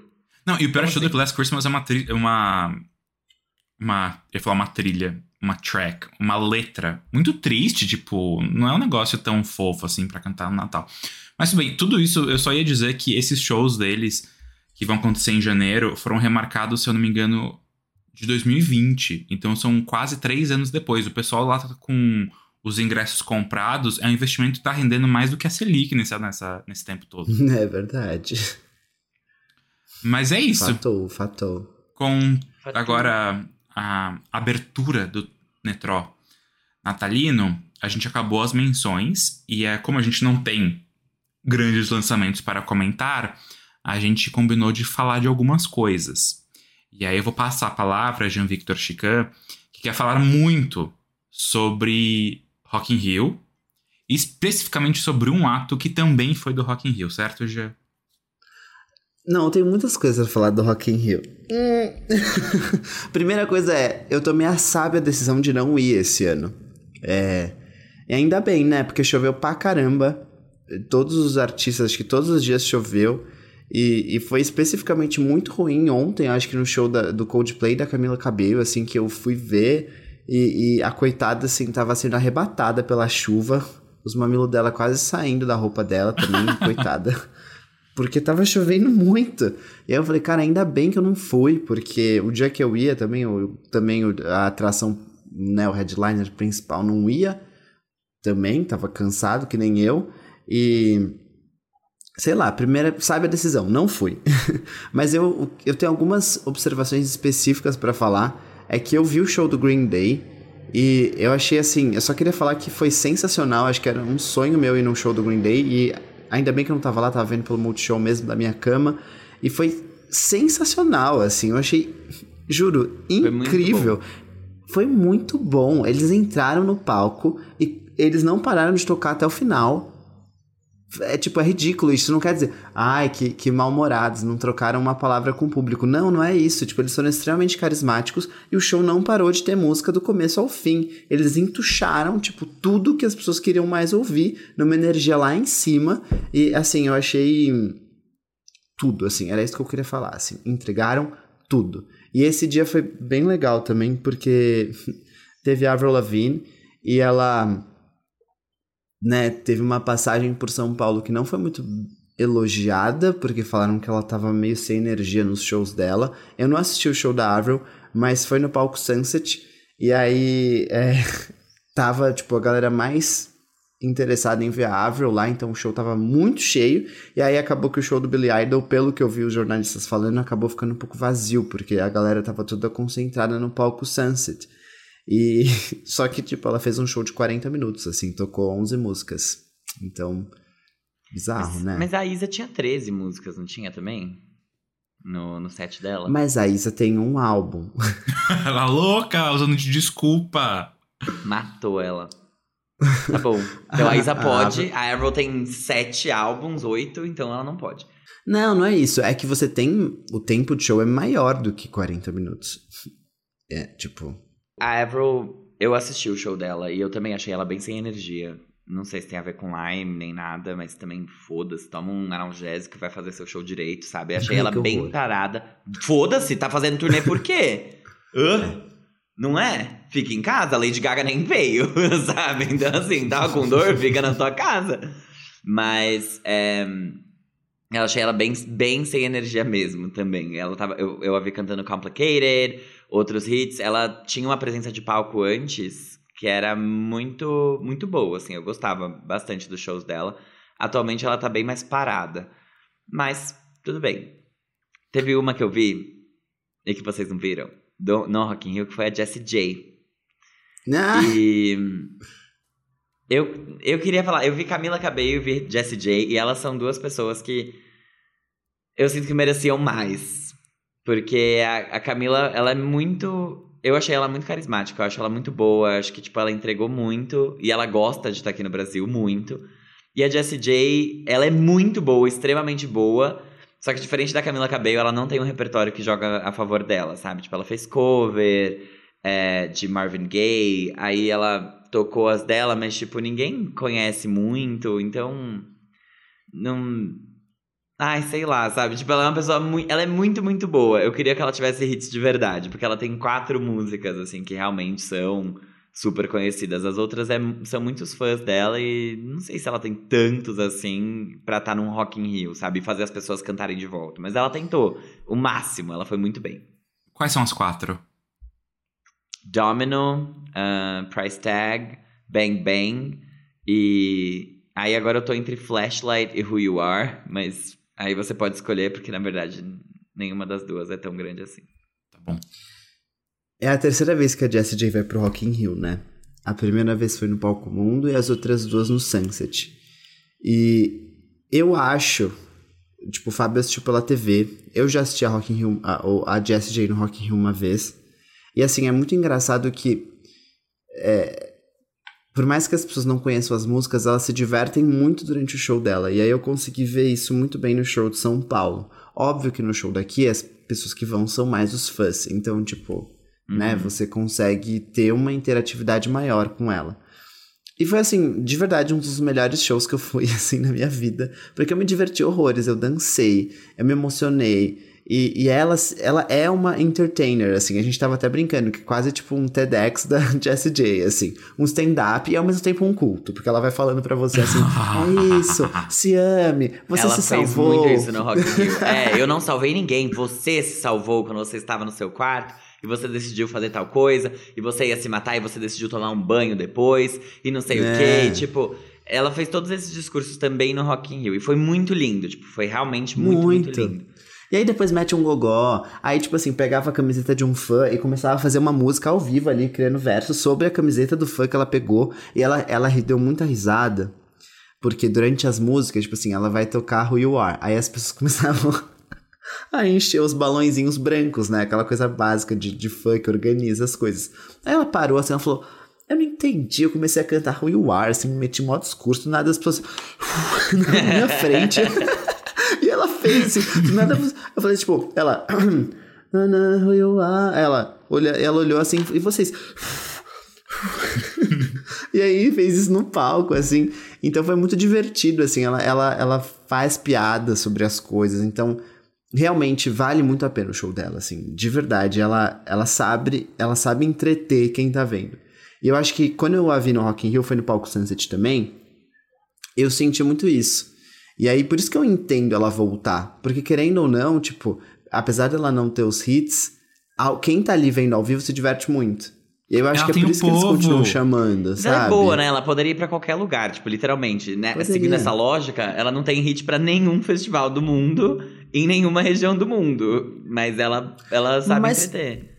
Não, e o pior de tudo é que Last Christmas é uma trilha. Uma. Uma. Eu ia falar uma trilha. Uma track. Uma letra. Muito triste, tipo. Não é um negócio tão fofo assim para cantar no Natal. Mas bem, tudo isso eu só ia dizer que esses shows deles, que vão acontecer em janeiro, foram remarcados, se eu não me engano, de 2020. Então são quase três anos depois. O pessoal lá tá com os ingressos comprados, é um investimento que tá rendendo mais do que a Selic nessa, nessa, nesse tempo todo. *laughs* É verdade. Mas é isso. Fatou, fatou. Com fatou. agora a abertura do Netró natalino, a gente acabou as menções e é como a gente não tem grandes lançamentos para comentar, a gente combinou de falar de algumas coisas. E aí eu vou passar a palavra a Jean-Victor Chican, que quer falar muito sobre Rock in Rio, especificamente sobre um ato que também foi do Rock in Rio, certo, Jean? Não, tem muitas coisas a falar do Rock in Rio. *laughs* Primeira coisa é, eu tomei a sábia decisão de não ir esse ano. É, e ainda bem, né? Porque choveu pra caramba todos os artistas, acho que todos os dias choveu. E, e foi especificamente muito ruim ontem, acho que no show da, do Coldplay da Camila Cabello, assim, que eu fui ver e, e, a coitada, assim, tava sendo arrebatada pela chuva. Os mamilos dela quase saindo da roupa dela também, *laughs* coitada. Porque tava chovendo muito. E aí eu falei, cara, ainda bem que eu não fui, porque o dia que eu ia também, eu, também a atração, né, o headliner principal não ia. Também, tava cansado, que nem eu. E sei lá, primeira, sabe a decisão, não fui. *laughs* Mas eu, eu tenho algumas observações específicas para falar. É que eu vi o show do Green Day e eu achei assim, eu só queria falar que foi sensacional, acho que era um sonho meu ir num show do Green Day e ainda bem que eu não tava lá, tava vendo pelo Multishow mesmo da minha cama e foi sensacional, assim, eu achei, juro, incrível. Foi muito, foi muito bom. Eles entraram no palco e eles não pararam de tocar até o final É tipo, é ridículo. Isso não quer dizer, ai, que, que mal-humorados, não trocaram uma palavra com o público. Não, não é isso. Tipo, eles foram extremamente carismáticos e o show não parou de ter música do começo ao fim. Eles entucharam, tipo, tudo que as pessoas queriam mais ouvir, numa energia lá em cima. E, assim, eu achei tudo, assim, era isso que eu queria falar, assim. Entregaram tudo. E esse dia foi bem legal também, porque *laughs* teve a Avril Lavigne e ela né, teve uma passagem por São Paulo que não foi muito elogiada, porque falaram que ela tava meio sem energia nos shows dela. Eu não assisti o show da Avril, mas foi no palco Sunset, e aí é, *laughs* tava, tipo, a galera mais interessada em ver a Avril lá, então o show tava muito cheio, e aí acabou que o show do Billy Idol, pelo que eu vi os jornalistas falando, acabou ficando um pouco vazio, porque a galera tava toda concentrada no palco Sunset. E *laughs* só que tipo, ela fez um show de 40 minutos assim, tocou 11 músicas. Então, bizarro, mas, né? Mas a Isa tinha 13 músicas, não tinha também? No, no set dela. Mas a Isa tem um álbum. *laughs* ela louca, usando de desculpa. Matou ela. Tá bom. Então a Isa *laughs* pode. A Avril tem sete álbuns, oito, então ela não pode. Não, não é isso. É que você tem. O tempo de show é maior do que 40 minutos. É, tipo. A Avril, eu assisti o show dela e eu também achei ela bem sem energia. Não sei se tem a ver com Lyme nem nada, mas também foda-se. Toma um analgésico e vai fazer seu show direito, sabe? Achei ela bem horror. parada. Foda-se, tá fazendo turnê por quê? Hã? Não é? Fica em casa, a Lady Gaga nem veio, *laughs* sabe? Então, assim, tava com dor, fica na tua casa. Mas, é, eu achei ela bem, bem sem energia mesmo também. Ela tava, eu, eu a vi cantando Complicated, outros hits. Ela tinha uma presença de palco antes que era muito, muito boa, assim. Eu gostava bastante dos shows dela. Atualmente ela tá bem mais parada. Mas, tudo bem. Teve uma que eu vi e que vocês não viram, do, no Rock in Rio, que foi a Jessie J. Ah. E... Eu, eu queria falar, eu vi Camila Cabello e vi Jessie J, e elas são duas pessoas que eu sinto que mereciam mais. Porque a, a Camila, ela é muito. Eu achei ela muito carismática, eu acho ela muito boa, acho que, tipo, ela entregou muito, e ela gosta de estar aqui no Brasil muito. E a Jessie J, ela é muito boa, extremamente boa, só que diferente da Camila Cabello, ela não tem um repertório que joga a favor dela, sabe? Tipo, ela fez cover é, de Marvin Gaye, aí ela tocou as dela, mas, tipo, ninguém conhece muito, então. Não. Ai, sei lá, sabe? Tipo, ela é uma pessoa muito. Ela é muito, muito boa. Eu queria que ela tivesse hits de verdade, porque ela tem quatro músicas, assim, que realmente são super conhecidas. As outras é, são muitos fãs dela e não sei se ela tem tantos assim pra estar tá num Rock in Rio, sabe? Fazer as pessoas cantarem de volta. Mas ela tentou o máximo, ela foi muito bem. Quais são as quatro? Domino, uh, Price Tag, Bang Bang e aí agora eu tô entre Flashlight e Who You Are, mas aí você pode escolher porque na verdade nenhuma das duas é tão grande assim. Tá bom. É a terceira vez que a Jessie J vai pro Rock in Rio, né? A primeira vez foi no Palco Mundo e as outras duas no Sunset. E eu acho, tipo, o Fábio assistiu pela TV. Eu já assisti a Rock in Rio, a, a Jessie J no Rock in Rio uma vez. E assim, é muito engraçado que. É, por mais que as pessoas não conheçam as músicas, elas se divertem muito durante o show dela. E aí eu consegui ver isso muito bem no show de São Paulo. Óbvio que no show daqui as pessoas que vão são mais os fãs. Então, tipo, uhum. né, você consegue ter uma interatividade maior com ela. E foi assim, de verdade, um dos melhores shows que eu fui *laughs* assim na minha vida, porque eu me diverti horrores, eu dancei, eu me emocionei. E, e ela, ela é uma entertainer, assim. A gente tava até brincando que quase tipo um TEDx da *laughs* Jessie J, assim. Um stand-up e ao mesmo tempo um culto. Porque ela vai falando para você assim: é isso, se ame, você ela se fez salvou. muito isso no Rock Rio. é, eu não salvei ninguém. Você se salvou quando você estava no seu quarto e você decidiu fazer tal coisa, e você ia se matar e você decidiu tomar um banho depois, e não sei é. o quê. tipo, ela fez todos esses discursos também no Rock in Rio. E foi muito lindo, tipo, foi realmente muito, muito, muito lindo. E aí depois mete um gogó. Aí, tipo assim, pegava a camiseta de um fã e começava a fazer uma música ao vivo ali, criando versos sobre a camiseta do fã que ela pegou. E ela, ela deu muita risada. Porque durante as músicas, tipo assim, ela vai tocar Who You Are. Aí as pessoas *laughs* começavam a encher os balãozinhos brancos, né? Aquela coisa básica de, de fã que organiza as coisas. Aí ela parou assim, ela falou. Eu não entendi, eu comecei a cantar Who You Are, assim, me meti em modo discurso, nada as pessoas *laughs* na minha frente. *laughs* ela fez, assim, nada, eu falei, tipo, ela, *clears throat* Are, ela, olha, ela olhou assim, e vocês... *laughs* e aí fez isso no palco, assim. Então foi muito divertido, assim. Ela, ela, ela faz piadas sobre as coisas. Então, realmente vale muito a pena o show dela, assim. De verdade, ela, ela sabe, ela sabe entreter quem tá vendo. E eu acho que quando eu a vi no Rock in Rio, foi no palco Sunset também, eu senti muito isso. E aí, por isso que eu entendo ela voltar. Porque querendo ou não, tipo, apesar dela não ter os hits, quem tá ali vendo ao vivo se diverte muito. E eu acho Ela que é por um isso que eles povo. continuam chamando, Mas sabe? ela é boa, né? Ela poderia ir pra qualquer lugar, tipo, literalmente. Né? Poderia. Seguindo essa lógica, ela não tem hit pra nenhum festival do mundo, em nenhuma região do mundo. Mas ela, ela sabe Mas- entreter.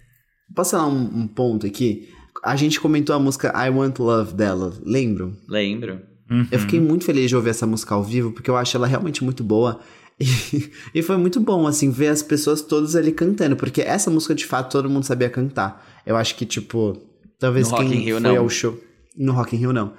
Posso falar um, um ponto aqui? A gente comentou a música I Want Love dela, lembram? Lembro. Uhum. Eu fiquei muito feliz de ouvir essa música ao vivo, porque eu acho ela realmente muito boa. *laughs* E, e foi muito bom, assim, ver as pessoas todas ali cantando, porque essa música, de fato, todo mundo sabia cantar. Eu acho que, tipo, talvez No quem Rock in Rio, foi não. ao show... No Rock in Rio, não.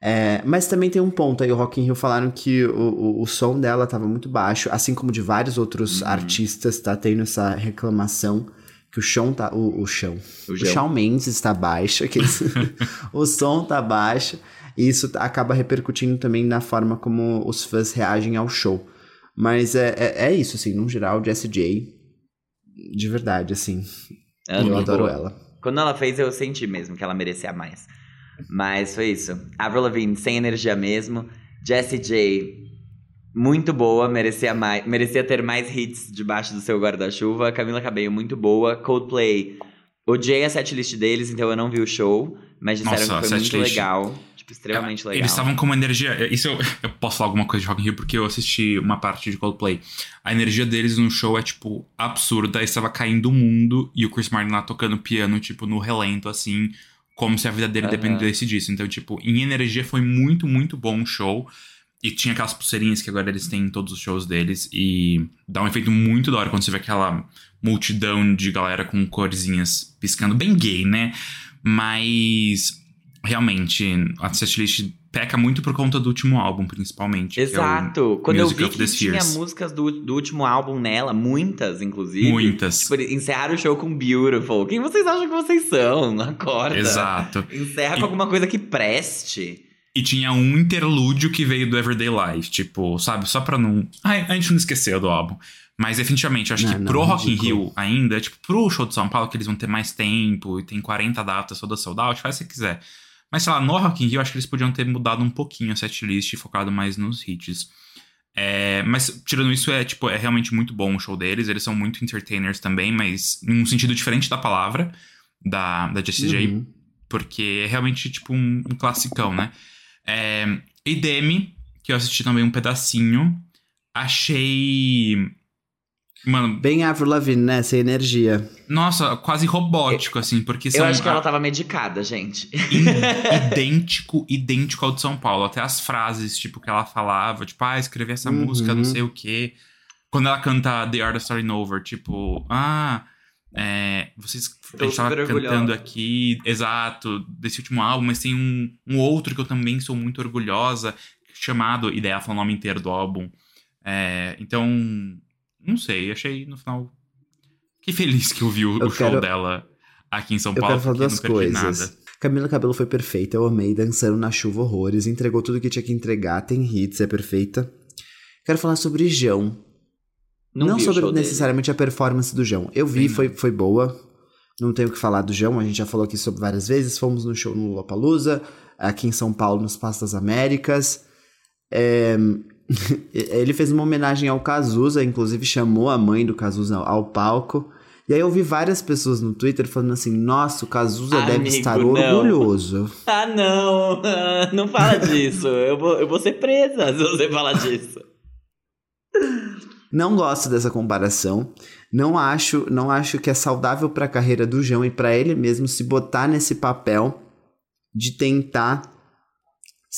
É, mas também tem um ponto aí, o Rock in Rio falaram que o, o, o som dela tava muito baixo, assim como de vários outros Uhum. artistas, tá tendo essa reclamação que o chão tá... O, o chão... O O. Shawn Mendes está baixo, aqueles- *laughs* o som tá baixo, e isso acaba repercutindo também na forma como os fãs reagem ao show. Mas é, é, é isso, assim, no geral, Jessie J, de verdade, assim, é eu adoro boa. ela. Quando ela fez, eu senti mesmo que ela merecia mais. Mas foi isso. Avril Lavigne, sem energia mesmo. Jessie J, muito boa, merecia, mais, merecia ter mais hits debaixo do seu guarda-chuva. Camila Cabello, muito boa. Coldplay, odiei a setlist deles, então eu não vi o show. Mas disseram Nossa, que foi muito legal. Extremamente legal. Eles estavam com uma energia. Isso eu, eu posso falar alguma coisa de Rock in Rio porque eu assisti uma parte de Coldplay. A energia deles no show é, tipo, absurda. Estava caindo o mundo e o Chris Martin lá tocando piano, tipo, no relento, assim, como se a vida dele Aham. dependesse disso. Então, tipo, em energia foi muito, muito bom o show. E tinha aquelas pulseirinhas que agora eles têm em todos os shows deles. E dá um efeito muito da hora quando você vê aquela multidão de galera com corzinhas piscando. Bem gay, né? Mas realmente a setlist peca muito por conta do último álbum, principalmente. que é o Exato. Quando eu Music vi of the que tinha Spheres. músicas do, do último álbum nela, muitas, inclusive. Muitas. Tipo, encerraram o show com Beautiful. Quem vocês acham que vocês são? *laughs* Acorda. Exato. Encerra E- com alguma coisa que preste. E tinha um interlúdio que veio do Everyday Life, tipo, sabe? Só pra não. Ai, a gente não esqueceu do álbum. Mas definitivamente, eu acho Não, que não, pro Rock in. Rio ainda, tipo, pro show de São Paulo, que eles vão ter mais tempo e tem 40 datas toda sold out, faz se você quiser. Mas sei lá, no Rock in Rio, eu acho que eles podiam ter mudado um pouquinho a setlist e focado mais nos hits. É, mas tirando isso, é tipo, é realmente muito bom o show deles. Eles são muito entertainers também, mas em um sentido diferente da palavra da, da Jessie J, Uhum. porque é realmente tipo um, um classicão, né? É, e Demi, que eu assisti também um pedacinho, achei. Mano, Bem Avril Lavigne, né? Sem energia. nossa, quase robótico, assim, porque são Eu acho que ela a- tava medicada, gente. *laughs* idêntico, idêntico ao de São Paulo. Até as frases, tipo, que ela falava, tipo, ah, escrevi essa Uhum. música, não sei o quê. Quando ela canta The Art of Starting Over, tipo, ah, é, vocês Tô a gente tava super cantando orgulhosa. aqui, exato, desse último álbum, mas tem um, um outro que eu também sou muito orgulhosa, chamado, e daí ela fala o nome inteiro do álbum. É, então, não sei, achei no final. Fiquei feliz que eu vi o, Eu o show quero- dela aqui em São Eu Paulo, quero falar não perdi coisas. nada. Camila Cabelo foi perfeita, eu amei, dançando na chuva horrores, entregou tudo que tinha que entregar, tem hits, é perfeita. Quero falar sobre Jão. Não, vi o sobre show dele. necessariamente a performance do Jão. Eu vi, Sim, foi, foi boa. Não tenho o que falar do Jão, a gente já falou aqui sobre várias vezes. Fomos no show no Lollapalooza, aqui em São Paulo, no Espaço das Américas. É, *laughs* Ele fez uma homenagem ao Cazuza, inclusive chamou a mãe do Cazuza ao palco. E aí eu vi várias pessoas no Twitter falando assim: nossa, o Cazuza deve Amigo, estar não. orgulhoso. *laughs* Ah, não! *laughs* Não fala disso. Eu vou, eu vou ser presa se você falar disso. Não gosto dessa comparação. Não acho, não acho que é saudável para a carreira do João e para ele mesmo se botar nesse papel de tentar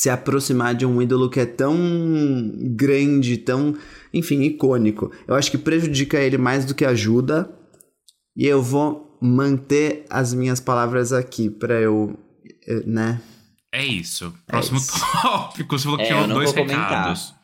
se aproximar de um ídolo que é tão grande, tão, enfim, icônico. Eu acho que prejudica ele mais do que ajuda. E eu vou manter as minhas palavras aqui para eu eh, né? É isso. Próximo isso. tópico. Você falou que É, tinha eu não dois vou comentar. recados.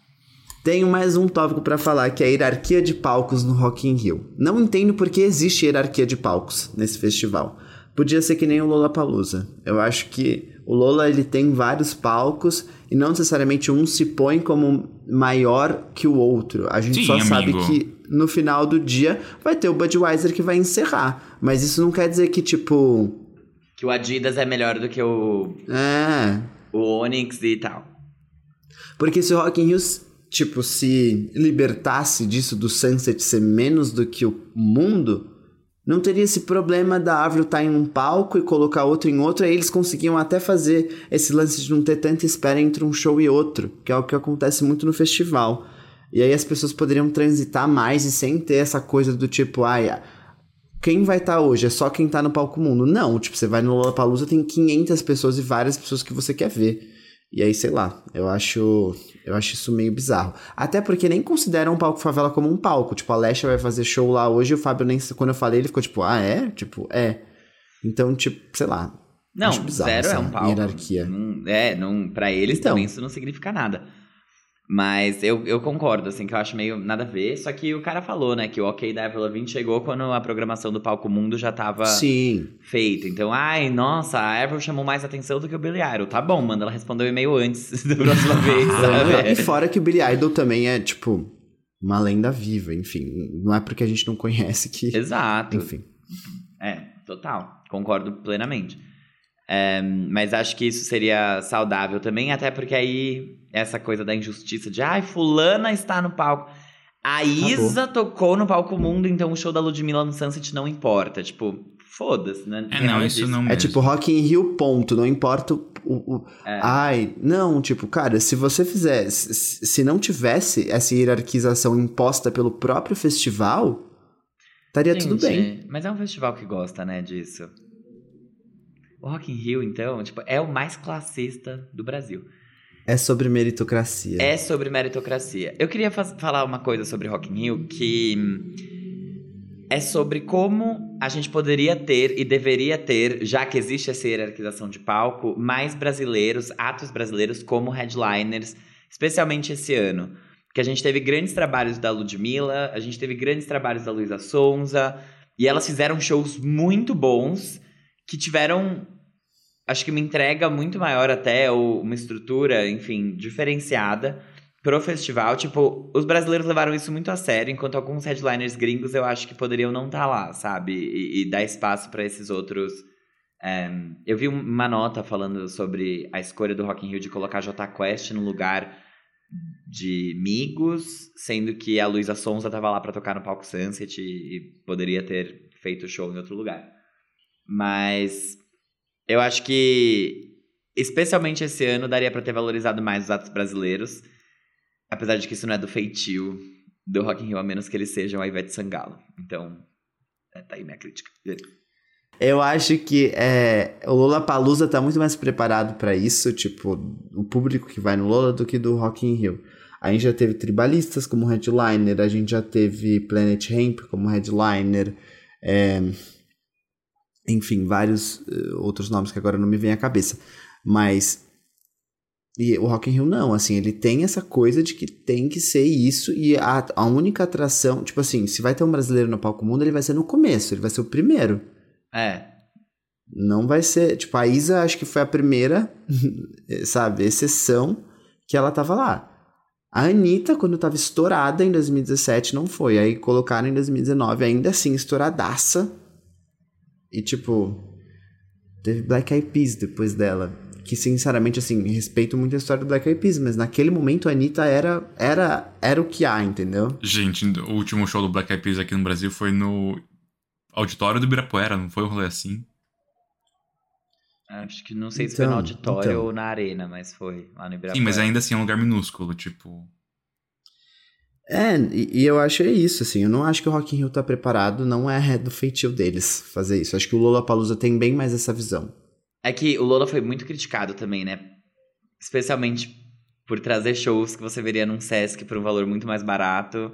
Tenho mais um tópico pra falar, que é a hierarquia de palcos no Rock in Rio. Não entendo por que existe hierarquia de palcos nesse festival. Podia ser que nem o Lollapalooza. Eu acho que o Lola ele tem vários palcos e não necessariamente um se põe como maior que o outro. A gente Sim, só sabe amigo. que no final do dia vai ter o Budweiser que vai encerrar. Mas isso não quer dizer que, tipo. Que o Adidas é melhor do que o, É. o Onyx e tal. Porque se o Rock in Rio, tipo, se libertasse disso do Sunset ser menos do que o mundo, não teria esse problema da Avril estar em um palco e colocar outro em outro, aí eles conseguiam até fazer esse lance de não ter tanta espera entre um show e outro, que é o que acontece muito no festival. E aí as pessoas poderiam transitar mais e sem ter essa coisa do tipo, ai, quem vai estar hoje? É só quem tá no palco mundo. Não, tipo, você vai no Lollapalooza, tem 500 pessoas e várias pessoas que você quer ver. E aí, sei lá, eu acho, eu acho isso meio bizarro. Até porque nem consideram o palco favela como um palco. Tipo, a Lesha vai fazer show lá hoje e o Fábio nem quando eu falei, ele ficou tipo, ah, é? Tipo, é. Então, tipo, sei lá. Não, Acho bizarro zero é um palco. hierarquia. Não- é, não, pra eles Então. também isso não significa nada. Mas eu, eu concordo, assim, que eu acho meio nada a ver. Só que o cara falou, né, que o OK da Avril Lavigne chegou quando a programação do Palco Mundo já tava Sim. feita. Então, ai, nossa, a Avril chamou mais atenção do que o Billy Idol. Tá bom, manda ela responder o e-mail antes *laughs* da próxima *laughs* vez, e sabe? fora que o Billy Idol também é, tipo, uma lenda viva, enfim. Não é porque a gente não conhece que. Exato. Enfim. É, total. Concordo plenamente. É, mas acho que isso seria saudável também, até porque aí essa coisa da injustiça de ai, fulana está no palco. A Isa tocou no palco mundo, então o show da Ludmilla no Sunset não importa. Tipo, foda-se, né? É, tem não, isso não É mesmo. tipo Rock in Rio, ponto. Não importa o. o- o- É. Ai, não, tipo, cara, se você fizesse. Se não tivesse essa hierarquização imposta pelo próprio festival, estaria tudo Gente, bem. Mas é um festival que gosta, né, disso. O Rock in Rio, então, tipo, é o mais classista do Brasil. É sobre meritocracia. É sobre meritocracia. Eu queria falar uma coisa sobre Rock in Rio que hum, é sobre como a gente poderia ter e deveria ter, já que existe essa hierarquização de palco, mais brasileiros, atos brasileiros como headliners, especialmente esse ano. Porque a gente teve grandes trabalhos da Ludmilla, a gente teve grandes trabalhos da Luísa Sonza, e elas fizeram shows muito bons que tiveram acho que uma entrega muito maior até, ou uma estrutura, enfim, diferenciada pro festival. Tipo, os brasileiros levaram isso muito a sério, enquanto alguns headliners gringos eu acho que poderiam não estar lá, sabe? E, e dar espaço para esses outros. É, eu vi uma nota falando sobre a escolha do Rock in Rio de colocar J Quest no lugar de Migos, sendo que a Luísa Sonza tava lá para tocar no palco Sunset e, e poderia ter feito show em outro lugar. Mas eu acho que, especialmente esse ano, daria pra ter valorizado mais os atos brasileiros. Apesar de que isso não é do feitio do Rock in Rio, a menos que eles sejam a Ivete Sangalo. Então, é, tá aí minha crítica. Eu acho que é, o Lollapalooza tá muito mais preparado pra isso, tipo, o público que vai no Lola do que do Rock in Rio. A gente já teve Tribalistas como headliner, a gente já teve Planet Hemp como headliner, é, enfim, vários eh, outros nomes que agora não me vêm à cabeça. Mas e o Rock in Rio não, assim, ele tem essa coisa de que tem que ser isso e a, a única atração, tipo assim, se vai ter um brasileiro no palco mundo, ele vai ser no começo, ele vai ser o primeiro. É, Não vai ser. Tipo, a Isa acho que foi a primeira, *laughs* sabe, exceção que ela tava lá. A Anitta, quando tava estourada em 2017, não foi. Aí colocaram em 2019, ainda assim, estouradaça. E, tipo, teve Black Eyed Peas depois dela. Que, sinceramente, assim, respeito muito a história do Black Eyed Peas, mas naquele momento a Anitta era, era, era o que há, entendeu? Gente, o último show do Black Eyed Peas aqui no Brasil foi no auditório do Ibirapuera, não foi um rolê assim? acho que não sei se foi no Então, auditório então. ou na arena, mas foi lá no Ibirapuera. Sim, mas ainda assim é um lugar minúsculo, tipo... É, e, eu acho é isso, assim, eu não acho que o Rock in Rio tá preparado, não é do feitio deles fazer isso. Acho que o Lollapalooza tem bem mais essa visão. É que o Lola foi muito criticado também, né? Especialmente por trazer shows que você veria num Sesc por um valor muito mais barato,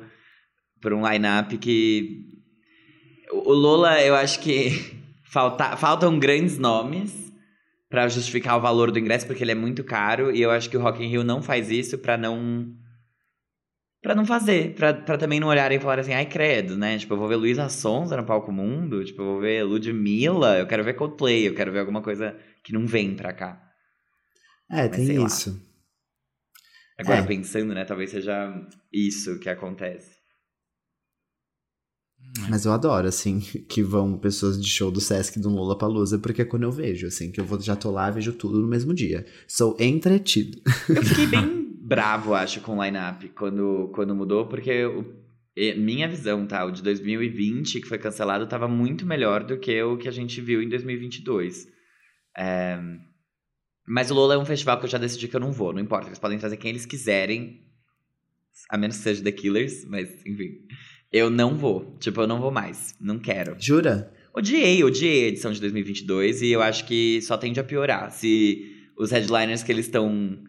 por um line-up que. O o Lola, eu acho que *laughs* falta, faltam grandes nomes para justificar o valor do ingresso, porque ele é muito caro, e eu acho que o Rock in Rio não faz isso para não para não fazer, pra, pra também não olharem e falarem assim, ai credo, né? Tipo, eu vou ver Luísa Sonza no Palco Mundo, tipo, eu vou ver Ludmilla, eu quero ver Coldplay, eu quero ver alguma coisa que não vem pra cá. É, Mas, tem isso. Lá. Agora, é. pensando, né, talvez seja isso que acontece. É. Mas eu adoro, assim, *laughs* que vão pessoas de show do Sesc do Lula Palusa, porque é quando eu vejo, assim, que eu vou, já tô lá, vejo tudo no mesmo dia. Sou entretido. Eu fiquei *laughs* bem bravo, acho, com o line-up quando, quando mudou, porque o, minha visão, tá? O de 2020, que foi cancelado, tava muito melhor do que o que a gente viu em 2022. É... Mas o Lola é um festival que eu já decidi que eu não vou, não importa. Eles podem trazer quem eles quiserem, a menos que seja The Killers, mas enfim. Eu não vou. Tipo, eu não vou mais. Não quero. Jura? Odiei, odiei a edição de 2022 e eu acho que só tende a piorar. Se os headliners que eles estão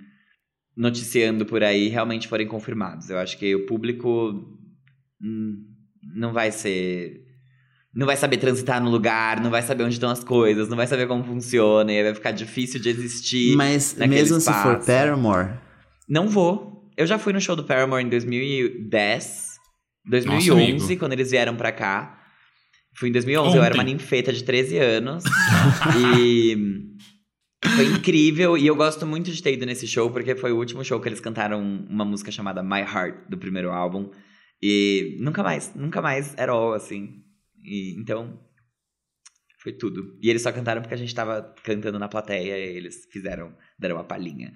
noticiando por aí realmente forem confirmados. Eu acho que o público hum, não vai ser. Não vai saber transitar no lugar, não vai saber onde estão as coisas, não vai saber como funciona, e vai ficar difícil de existir. Mas mesmo espaço. se for Paramore? Não vou. Eu já fui no show do Paramore em 2010. 2011, Nossa, quando eles vieram pra cá. Fui em 2011, Ontem. eu era uma ninfeta de 13 anos. *laughs* e foi incrível. E eu gosto muito de ter ido nesse show, porque foi o último show que eles cantaram uma música chamada My Heart, do primeiro álbum. E nunca mais, nunca mais era all, assim. E, então, foi tudo. E eles só cantaram porque a gente tava cantando na plateia e eles fizeram, deram uma palhinha.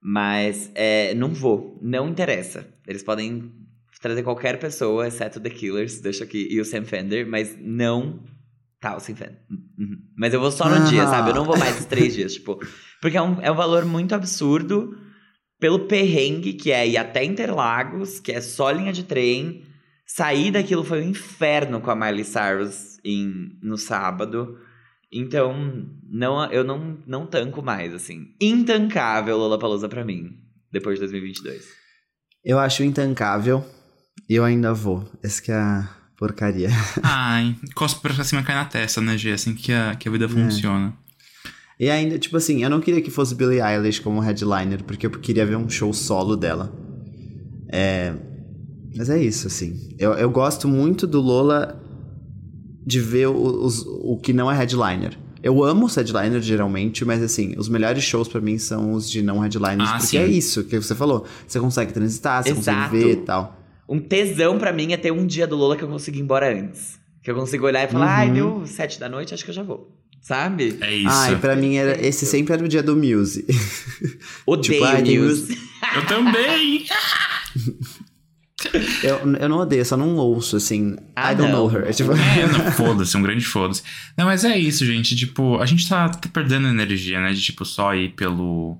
Mas é, não vou, não interessa. Eles podem trazer qualquer pessoa, exceto The Killers, deixa aqui, e o Sam Fender, mas não. Tá, o Fender. Uhum. Mas eu vou só no ah. dia, sabe? Eu não vou mais três dias, tipo. *laughs* Porque é um, é um valor muito absurdo pelo perrengue que é ir até Interlagos, que é só linha de trem. Sair daquilo foi um inferno com a Miley Cyrus em, no sábado. Então, não, eu não, não tanco mais, assim. Intancável Lollapalooza pra mim, depois de 2022. Eu acho intancável. E eu ainda vou. Essa que é a porcaria. *laughs* Ai, cospe pra cima cai na testa, né, G? Assim que a, que a vida é. funciona. E ainda, tipo assim, eu não queria que fosse Billie Eilish como headliner, porque eu queria ver um show solo dela. É. Mas é isso, assim. Eu, eu gosto muito do Lola de ver o, os, o que não é headliner. Eu amo os headliners geralmente, mas assim, os melhores shows para mim são os de não headliners, ah, porque sim. é isso que você falou. Você consegue transitar, você Exato. consegue ver e tal um tesão para mim é ter um dia do Lola que eu consigo ir embora antes. Que eu consigo olhar e falar, uhum. ai, deu sete da noite, acho que eu já vou. Sabe? É isso. Ai, pra mim, era, esse sempre era o dia do Muse. *laughs* Odeio tipo, Muse. eu também! *laughs* eu, eu não odeio, só não ouço, assim. Ah, I don't não. know her. Tipo... É, não, *laughs* foda-se, um grande foda-se. Não, mas é isso, gente. Tipo, a gente tá, tá perdendo energia, né? De, tipo, só ir pelo...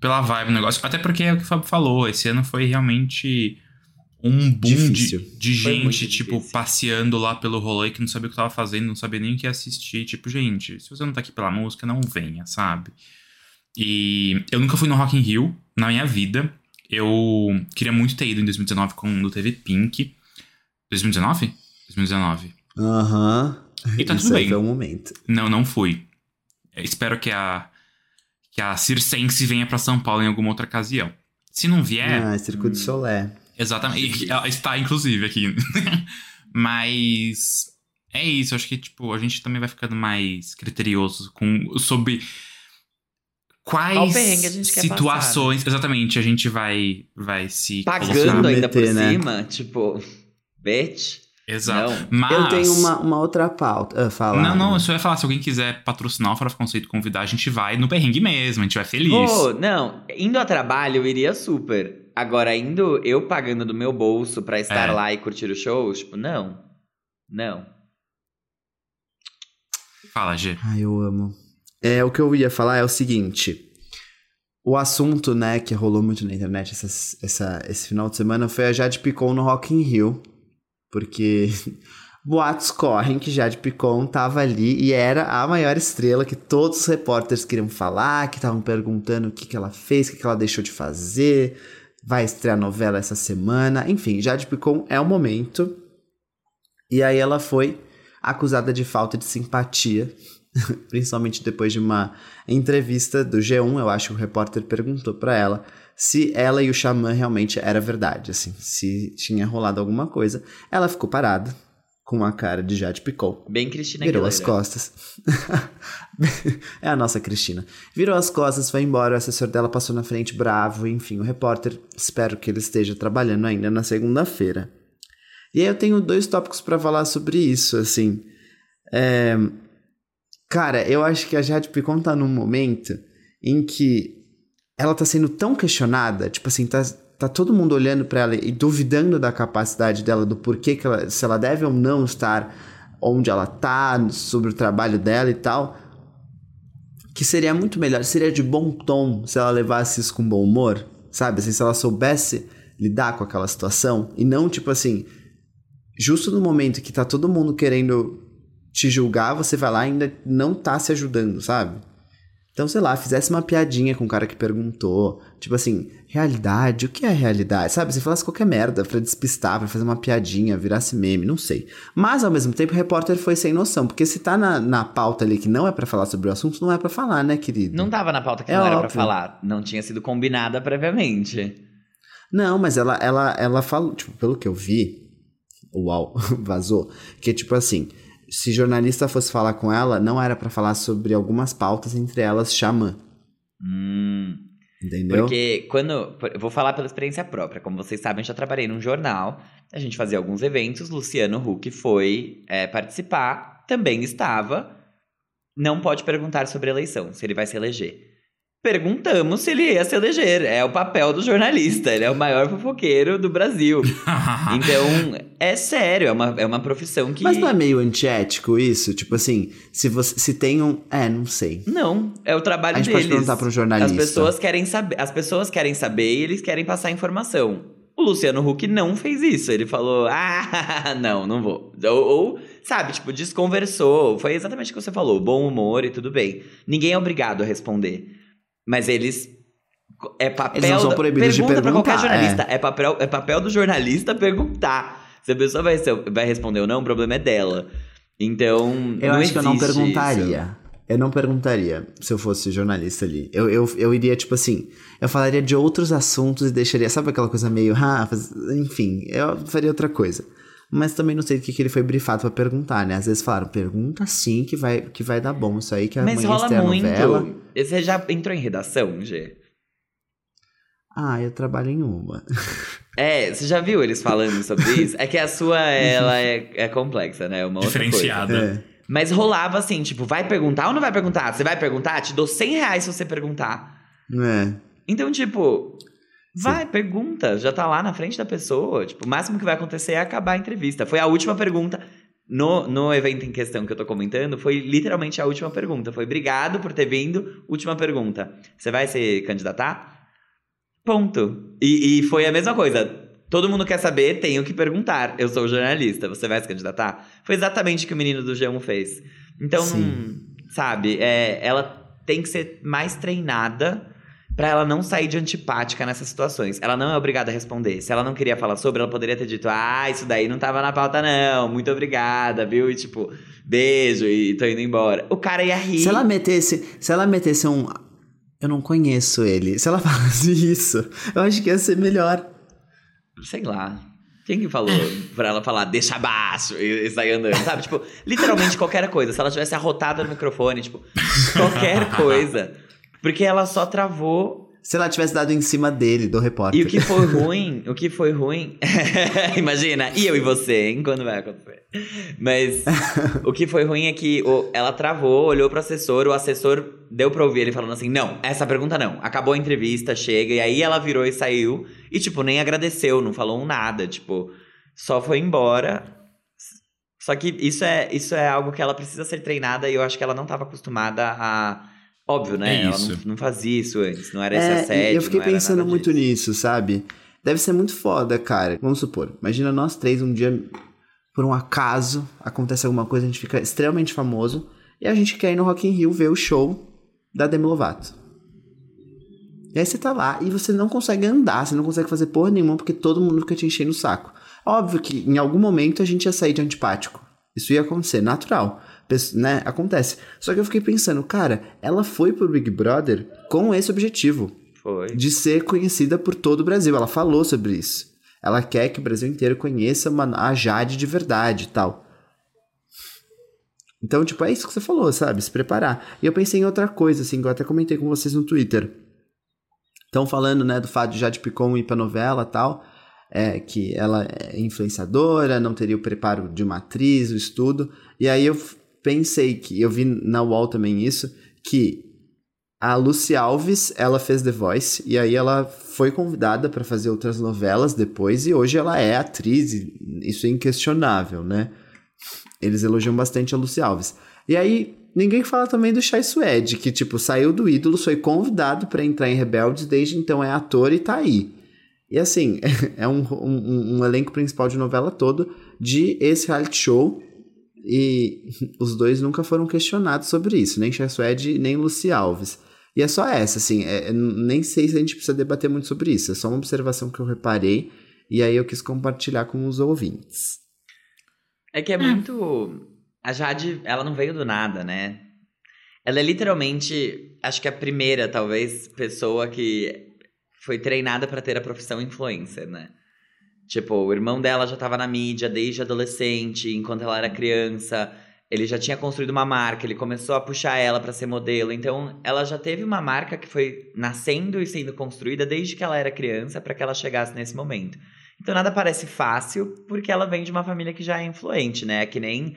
Pela vibe do negócio. Até porque é o que o Fábio falou. Esse ano foi realmente um boom de, de gente, tipo, difícil. passeando lá pelo rolê que não sabia o que tava fazendo, não sabia nem o que assistir. Tipo, gente, se você não tá aqui pela música, não venha, sabe? E eu nunca fui no Rock in Rio na minha vida. Eu queria muito ter ido em 2019 quando teve Pink. 2019? 2019. Aham. Uhum. E tá tudo bem. Foi o momento. Não, não fui. Eu espero que a que a Circense venha para São Paulo em alguma outra ocasião. Se não vier. Ah, Circuito hum, Solé. Exatamente. Ela está, inclusive, aqui. *laughs* Mas. É isso, acho que, tipo, a gente também vai ficando mais criterioso com, sobre quais a situações. Passar, né? Exatamente, a gente vai, vai se. Pagando ainda por né? cima, tipo, *laughs* bitch. Exato. Não. Mas... Eu tenho uma, uma outra pauta. Uh, falar. Não, não, eu só ia falar. Se alguém quiser patrocinar o Farofa Conceito convidar, a gente vai no perrengue mesmo, a gente vai feliz. Pô, não, indo a trabalho eu iria super. Agora, indo eu pagando do meu bolso pra estar é. lá e curtir o show, tipo, não. Não. Fala, G. Ai, eu amo. É, o que eu ia falar é o seguinte. O assunto, né, que rolou muito na internet essa, essa, esse final de semana foi a Jade Picon no Rock in Rio. Porque *laughs* boatos correm que Jade Picon tava ali e era a maior estrela que todos os repórteres queriam falar, que estavam perguntando o que, que ela fez, o que, que ela deixou de fazer vai estrear novela essa semana. Enfim, Jade Picon é o momento. E aí ela foi acusada de falta de simpatia *laughs* principalmente depois de uma entrevista do G1, eu acho que o repórter perguntou para ela se ela e o xamã realmente era verdade, assim, se tinha rolado alguma coisa. Ela ficou parada, com uma cara de Jade Picou. Bem Cristina Virou Aguilera. as costas. *laughs* é a nossa Cristina. Virou as costas, foi embora, o assessor dela passou na frente bravo, enfim, o repórter, espero que ele esteja trabalhando ainda na segunda-feira. E aí eu tenho dois tópicos para falar sobre isso, assim. É... Cara, eu acho que a Jade Picon tá num momento em que ela tá sendo tão questionada, tipo assim, tá, tá todo mundo olhando para ela e duvidando da capacidade dela, do porquê que ela, se ela deve ou não estar onde ela tá, sobre o trabalho dela e tal, que seria muito melhor, seria de bom tom se ela levasse isso com bom humor, sabe? Assim, se ela soubesse lidar com aquela situação e não tipo assim, justo no momento que tá todo mundo querendo te julgar, você vai lá e ainda não tá se ajudando, sabe? Então, sei lá, fizesse uma piadinha com o cara que perguntou. Tipo assim, realidade, o que é realidade? Sabe? Se falasse qualquer merda pra despistar, pra fazer uma piadinha, virasse meme, não sei. Mas, ao mesmo tempo, o repórter foi sem noção. Porque se tá na, na pauta ali que não é pra falar sobre o assunto, não é pra falar, né, querido? Não tava na pauta que É não era pra óbvio. falar. Não tinha sido combinada previamente. Não, mas ela, ela, ela falou, tipo, pelo que eu vi, UOL *laughs* vazou, que tipo assim, se jornalista fosse falar com ela, não era pra falar sobre algumas pautas, entre elas Xamã, Hum. entendeu? Porque quando. Eu vou falar pela experiência própria. Como vocês sabem, eu já trabalhei num jornal. A gente fazia alguns eventos. Luciano Huck foi é, participar. Também estava. Não pode perguntar sobre eleição, se ele vai se eleger. Perguntamos se ele ia se eleger. É o papel do jornalista. Ele é o maior fofoqueiro do Brasil. *laughs* Então, é sério. É uma, é uma profissão que. Mas não é meio antiético isso? Tipo assim, se você se tem um. É, não sei. Não, é o trabalho A gente deles. pode perguntar pro jornalista. As pessoas querem saber, as pessoas querem saber e eles querem passar informação. O Luciano Huck não fez isso. Ele falou: *laughs* "Ah, não, não vou". Ou, ou, sabe, tipo, desconversou. Foi exatamente o que você falou, bom humor e tudo bem. Ninguém é obrigado a responder. Mas eles é papel Eles não são proibidos de pergunta pra qualquer perguntar, jornalista. É. papel, é papel do jornalista perguntar. Se a pessoa vai, vai responder ou não, o problema é dela. Então, Eu não acho que eu não perguntaria. isso. Eu não perguntaria se eu fosse jornalista ali. Eu, eu, eu iria, tipo assim, eu falaria de outros assuntos e deixaria, sabe aquela coisa meio, ah, enfim, eu faria outra coisa. Mas também não sei o que, que ele foi brifado pra perguntar, né? Às vezes falaram, pergunta sim que vai, que vai dar bom. Isso aí que Mas amanhã rola muito. novela. Você já entrou em redação, G? Ah, eu trabalho em uma. É, você já viu eles falando sobre *laughs* isso? É que a sua, ela é, é complexa, né? É uma outra coisa. Diferenciada. É. Mas rolava assim, tipo, vai perguntar ou não vai perguntar? Você vai perguntar? Te dou 100 reais se você perguntar. É. Então, tipo, vai, pergunta. Já tá lá na frente da pessoa. Tipo, o máximo que vai acontecer é acabar a entrevista. Foi a última pergunta. No, no evento em questão que eu tô comentando, foi literalmente a última pergunta. Foi obrigado por ter vindo. Última pergunta. Você vai se candidatar? Ponto. E, e foi a mesma coisa. Todo mundo quer saber, tenho que perguntar. Eu sou jornalista, você vai se candidatar? Foi exatamente o que o menino do G1 fez. Então, Sim. sabe, é, ela tem que ser mais treinada pra ela não sair de antipática nessas situações. Ela não é obrigada a responder. Se ela não queria falar sobre, ela poderia ter dito: Ah, isso daí não tava na pauta, não. Muito obrigada, viu? E tipo, beijo e tô indo embora. O cara ia rir. Se ela metesse, se ela metesse um eu não conheço ele. Se ela *laughs* falasse isso, eu acho que ia ser melhor. Sei lá. Quem que falou *laughs* pra ela falar, deixa abaixo e, e sair andando, sabe? Tipo, literalmente qualquer coisa. Se ela tivesse arrotado no microfone, tipo, qualquer *laughs* coisa. Porque ela só travou. Se ela tivesse dado em cima dele, do repórter. E o que foi ruim, o que foi ruim. *laughs* Imagina, e eu e você, hein? Quando vai acontecer? Mas o que foi ruim é que o- ela travou, olhou pro assessor, o assessor deu pra ouvir ele falando assim: não, essa pergunta não. Acabou a entrevista, chega. E aí ela virou e saiu. E, tipo, nem agradeceu, não falou um nada. Tipo, só foi embora. Só que isso é, isso é algo que ela precisa ser treinada e eu acho que ela não estava acostumada a. Óbvio, né? É ela isso. não, não fazia isso antes, não era esse É, assédio. e eu fiquei não era pensando nada muito disso. nisso, sabe? Deve ser muito foda, cara. Vamos supor, imagina nós três um dia, por um acaso, acontece alguma coisa, a gente fica extremamente famoso e a gente quer ir no Rock in Rio ver o show da Demi Lovato. E aí você tá lá e você não consegue andar, você não consegue fazer porra nenhuma porque todo mundo fica te enchendo o saco. Óbvio que em algum momento a gente ia sair de antipático. Isso ia acontecer, natural. Né? Acontece. Só que eu fiquei pensando, cara, ela foi pro Big Brother com esse objetivo. Foi. De ser conhecida por todo o Brasil. Ela falou sobre isso. Ela quer que o Brasil inteiro conheça uma, a Jade de verdade e tal. Então, tipo, é isso que você falou, sabe? Se preparar. E eu pensei em outra coisa, assim, que eu até comentei com vocês no Twitter. Estão falando, né, do fato de Jade Picon ir pra novela e tal, é, que ela é influenciadora, não teria o preparo de uma atriz, o estudo. E aí eu pensei que, eu vi na UOL também isso, que a Lucy Alves, ela fez The Voice, e aí ela foi convidada para fazer outras novelas depois, e hoje ela é atriz, isso é inquestionável, né? Eles elogiam bastante a Lucy Alves. E aí, ninguém fala também do Chai Suede, que, tipo, saiu do ídolo, foi convidado para entrar em Rebeldes, desde então é ator e tá aí. E assim, *laughs* é um, um, um elenco principal de novela todo de esse reality show. E *laughs* os dois nunca foram questionados sobre isso, nem Chai Suede nem Lucy Alves. E é só essa, assim, é, nem sei se a gente precisa debater muito sobre isso, é só uma observação que eu reparei e aí eu quis compartilhar com os ouvintes. É que é muito. A Jade, ela não veio do nada, né? Ela é literalmente, acho que a primeira, talvez, pessoa que foi treinada para ter a profissão influencer, né? Tipo, o irmão dela já tava na mídia desde adolescente, enquanto ela era criança. Ele já tinha construído uma marca, ele começou a puxar ela para ser modelo. Então, ela já teve uma marca que foi nascendo e sendo construída desde que ela era criança para que ela chegasse nesse momento. Então nada parece fácil, porque ela vem de uma família que já é influente, né? Que nem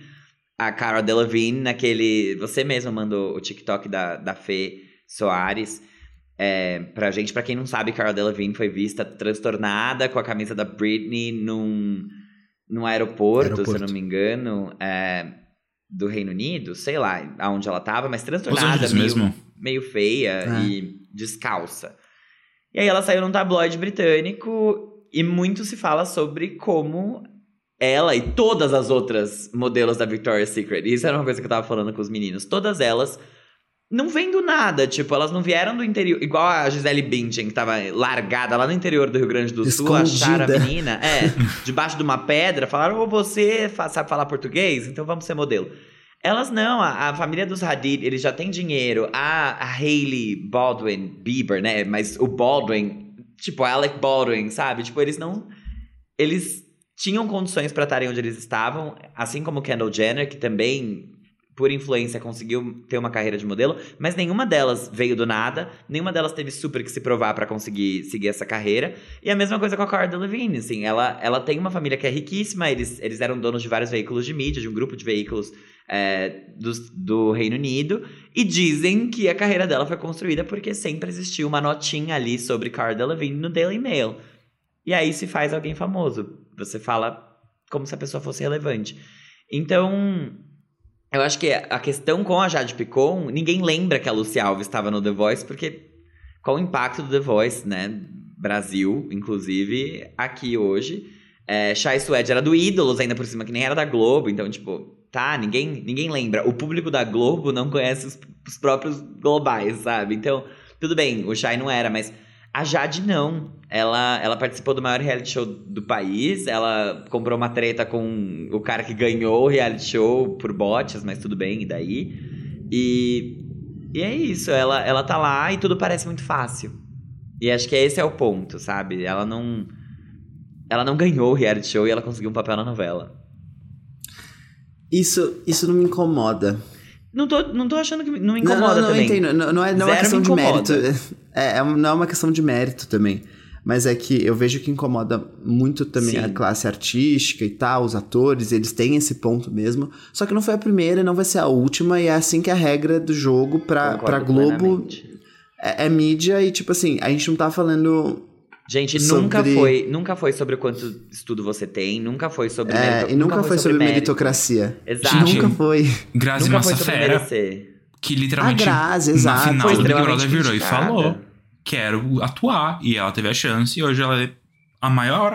a Cara Delevingne naquele... Você mesmo mandou o TikTok da, da Fê Soares é, pra gente. Pra quem não sabe, Cara Delevingne foi vista transtornada com a camisa da Britney num, num aeroporto, aeroporto. se eu não me engano, é, do Reino Unido. Sei lá aonde ela tava, mas transtornada, meio, mesmo. meio feia é. e descalça. E aí ela saiu num tabloide britânico e muito se fala sobre como ela e todas as outras modelos da Victoria's Secret, isso era uma coisa que eu tava falando com os meninos, todas elas não vêm do nada, tipo, elas não vieram do interior, igual a Gisele Bündchen, que tava largada lá no interior do Rio Grande do Sul, acharam a menina, é, *laughs* debaixo de uma pedra, falaram, ô, oh, você sabe falar português? Então vamos ser modelo. Elas não, a, a, família dos Hadid, eles já têm dinheiro, a, a Hailey Baldwin Bieber, né, mas o Baldwin tipo, Alec Baldwin, sabe? Tipo, eles não. Eles tinham condições para estarem onde eles estavam, assim como Kendall Jenner, que também, por influência, conseguiu ter uma carreira de modelo, mas nenhuma delas veio do nada, nenhuma delas teve super que se provar para conseguir seguir essa carreira. E a mesma coisa com a Cara Delevingne, assim, ela, ela tem uma família que é riquíssima, eles, eles eram donos de vários veículos de mídia, de um grupo de veículos é, do, do Reino Unido. E dizem que a carreira dela foi construída porque sempre existiu uma notinha ali sobre Cara Delevingne no Daily Mail. E aí se faz alguém famoso. Você fala como se a pessoa fosse relevante. Então, eu acho que a questão com a Jade Picon, ninguém lembra que a Lucy Alves estava no The Voice, porque qual o impacto do The Voice, né? Brasil, inclusive, aqui hoje. É, Shai Suede era do Ídolos ainda por cima, que nem era da Globo, então, tipo, tá? Ninguém, ninguém lembra. O público da Globo não conhece os, os próprios globais, sabe? Então, tudo bem, o Shai não era, mas a Jade não. Ela, ela participou do maior reality show do país, ela comprou uma treta com o cara que ganhou o reality show por bots, mas tudo bem, e daí? E, e é isso, ela, ela tá lá e tudo parece muito fácil. E acho que esse é o ponto, sabe? Ela não. Ela não ganhou o reality show e ela conseguiu um papel na novela. Isso, isso não me incomoda. Não tô, não tô achando que não me incomoda não, não, não, também. Entendo. Não, não é, não é uma questão de mérito. É, é, não é uma questão de mérito também. Mas é que eu vejo que incomoda muito também Sim. a classe artística e tal, os atores, eles têm esse ponto mesmo. Só que não foi a primeira, não vai ser a última, e é assim que é a regra do jogo pra, pra Globo. É, é, mídia e, tipo assim, a gente não tá falando Gente, sobre... nunca foi, nunca foi sobre quanto estudo você tem, nunca foi sobre É, merito... e nunca, nunca foi, sobre, sobre meritocracia. Exato. Nunca foi. Grazi nunca Massafera, que literalmente a Grazi, exato. na final do Big Brother virou e falou: "Quero atuar". E ela teve a chance e hoje ela é a maior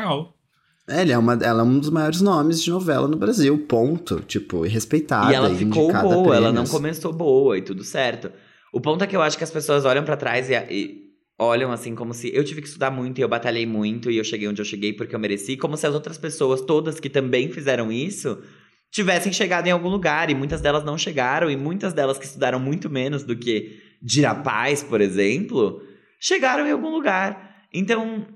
É, ela é, uma, ela é um dos maiores nomes de novela no Brasil, ponto. Tipo, respeitada. E ela ficou boa, ela não começou boa e tudo certo. O ponto é que eu acho que as pessoas olham para trás e, e olham assim como se eu tive que estudar muito e eu batalhei muito e eu cheguei onde eu cheguei porque eu mereci, como se as outras pessoas todas que também fizeram isso tivessem chegado em algum lugar. E muitas delas não chegaram, e muitas delas que estudaram muito menos do que Dira Paz, por exemplo, chegaram em algum lugar. Então,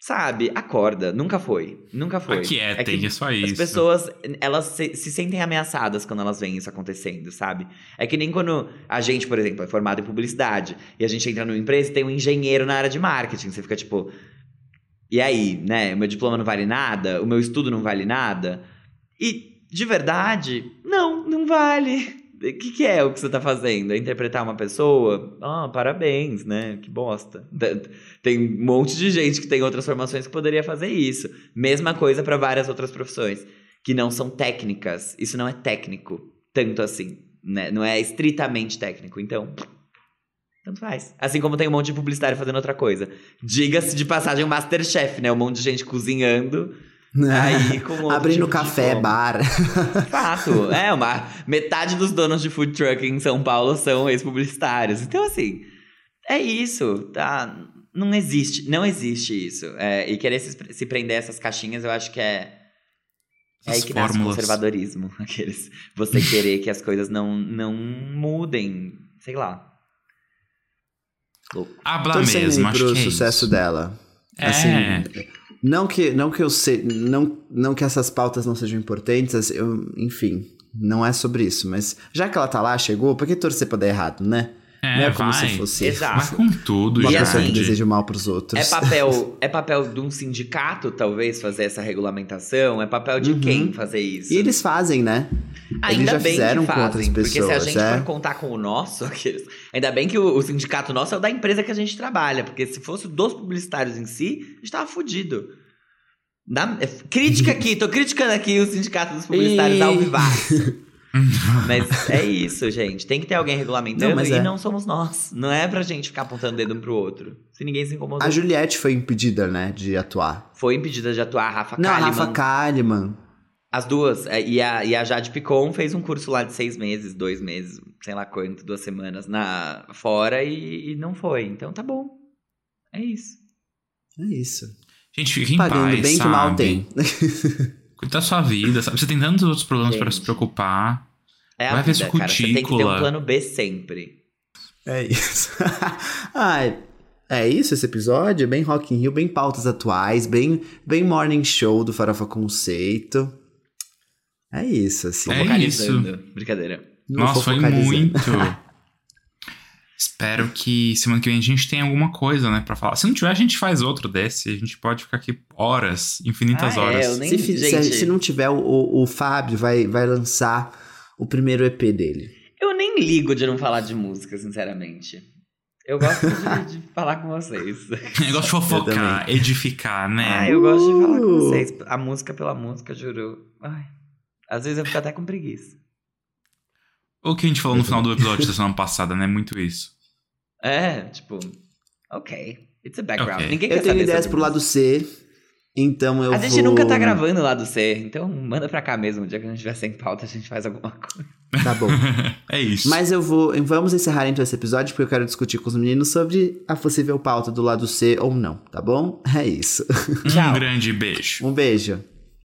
sabe, acorda. Nunca foi. Nunca foi. Aquietem, é, que é só isso. As pessoas, elas se, se, sentem ameaçadas quando elas veem isso acontecendo, sabe? É que nem quando a gente, por exemplo, é formado em publicidade e a gente entra numa empresa e tem um engenheiro na área de marketing. Você fica tipo. E aí, né? O meu diploma não vale nada? O meu estudo não vale nada? E, de verdade, não, não vale. O que, que, é o que você tá fazendo? É interpretar uma pessoa? Ah, parabéns, né? Que bosta. Tem um monte de gente que tem outras formações que poderia fazer isso. Mesma coisa para várias outras profissões que não são técnicas. Isso não é técnico, tanto assim, né? Não é estritamente técnico. Então, tanto faz. Assim como tem um monte de publicitário fazendo outra coisa. Diga-se de passagem, o Masterchef, né? Um monte de gente cozinhando Aí, *laughs* com Abrindo café, bar. *laughs* Fato. É, uma, metade dos donos de food truck em São Paulo são ex-publicitários. Então, assim, é isso, tá? Não existe, não existe isso. É, e querer se, se prender a essas caixinhas, eu acho que é. É aí que nasce o conservadorismo. *laughs* Aqueles, você querer que as coisas não, não mudem. Sei lá. Habla mesmo, acho pro que é sucesso isso. dela. É. Assim, não que, não que eu sei, não, não que essas pautas não sejam importantes, eu, enfim, não é sobre isso, mas já que ela tá lá, chegou, por que torcer pra dar errado, né? É, não é como vai. se fosse Exato. Mas com tudo, uma pessoa que deseja o mal pros outros. É papel, é papel de um sindicato, talvez, fazer essa regulamentação? É papel de Uhum. quem fazer isso? E eles fazem, né? Ainda eles já bem fizeram que com outras fazem, porque se a pessoas, gente é. for contar com o nosso, *laughs* aqueles- ainda bem que o, o sindicato nosso é o da empresa que a gente trabalha, porque se fosse dos publicitários em si, a gente tava fudido. Dá- é, crítica aqui, tô criticando aqui o sindicato dos publicitários Ih. ao vivaço. *laughs* Mas é isso, gente. Tem que ter alguém regulamentando Não, mas e é. não somos nós. Não é pra gente ficar apontando o dedo um pro outro. Se ninguém se incomodou. A Juliette foi impedida, né, de atuar. Foi impedida de atuar a Rafa Não, Kalimann. Rafa Kalimann. As duas. é, E a, e a Jade Picon fez um curso lá de seis meses, dois meses, sei lá quanto, duas semanas na, fora e, e não foi. Então tá bom. É isso. É isso. Gente, fica em Pagando paz, bem sabe? que mal tem. *laughs* Cuida da sua vida, sabe? Você tem tantos outros problemas pra Gente. se preocupar. É a Vai ver vida, sua cara. Você tem que ter um cutícula. plano B sempre. É isso. *laughs* Ai, é isso esse episódio, bem Rock in Rio, bem pautas atuais, bem, bem morning show do Farofa Conceito. É isso, assim. É Focalizando. Brincadeira. Não Nossa, foi muito. *laughs* Espero que semana que vem a gente tenha alguma coisa, né, pra falar. Se não tiver, a gente faz outro desse. A gente pode ficar aqui horas, infinitas Ah, é, horas. eu nem- Se, fi- se, Gente. se não tiver, o, o, o Fábio vai, vai lançar o primeiro EP dele. Eu nem ligo de não falar de música, sinceramente. Eu gosto de, *laughs* de falar com vocês. *laughs* Eu gosto de fofocar, edificar, né? Ah, eu gosto de falar com Uh. vocês. A música pela música, juro. Ai. Às vezes eu fico até com preguiça. O que a gente falou no final do episódio da semana passada, né? Muito isso. É, tipo, ok. It's a background. Ok. Ninguém quer Eu tenho ideias pro lado C, então eu A vou... gente nunca tá gravando lá do C, então manda pra cá mesmo. O dia que a gente estiver sem pauta, a gente faz alguma coisa. Tá bom. *laughs* é isso. Mas eu vou. Vamos encerrar então esse episódio, porque eu quero discutir com os meninos sobre a possível pauta do lado C ou não, tá bom? É isso. Um grande beijo. Um beijo.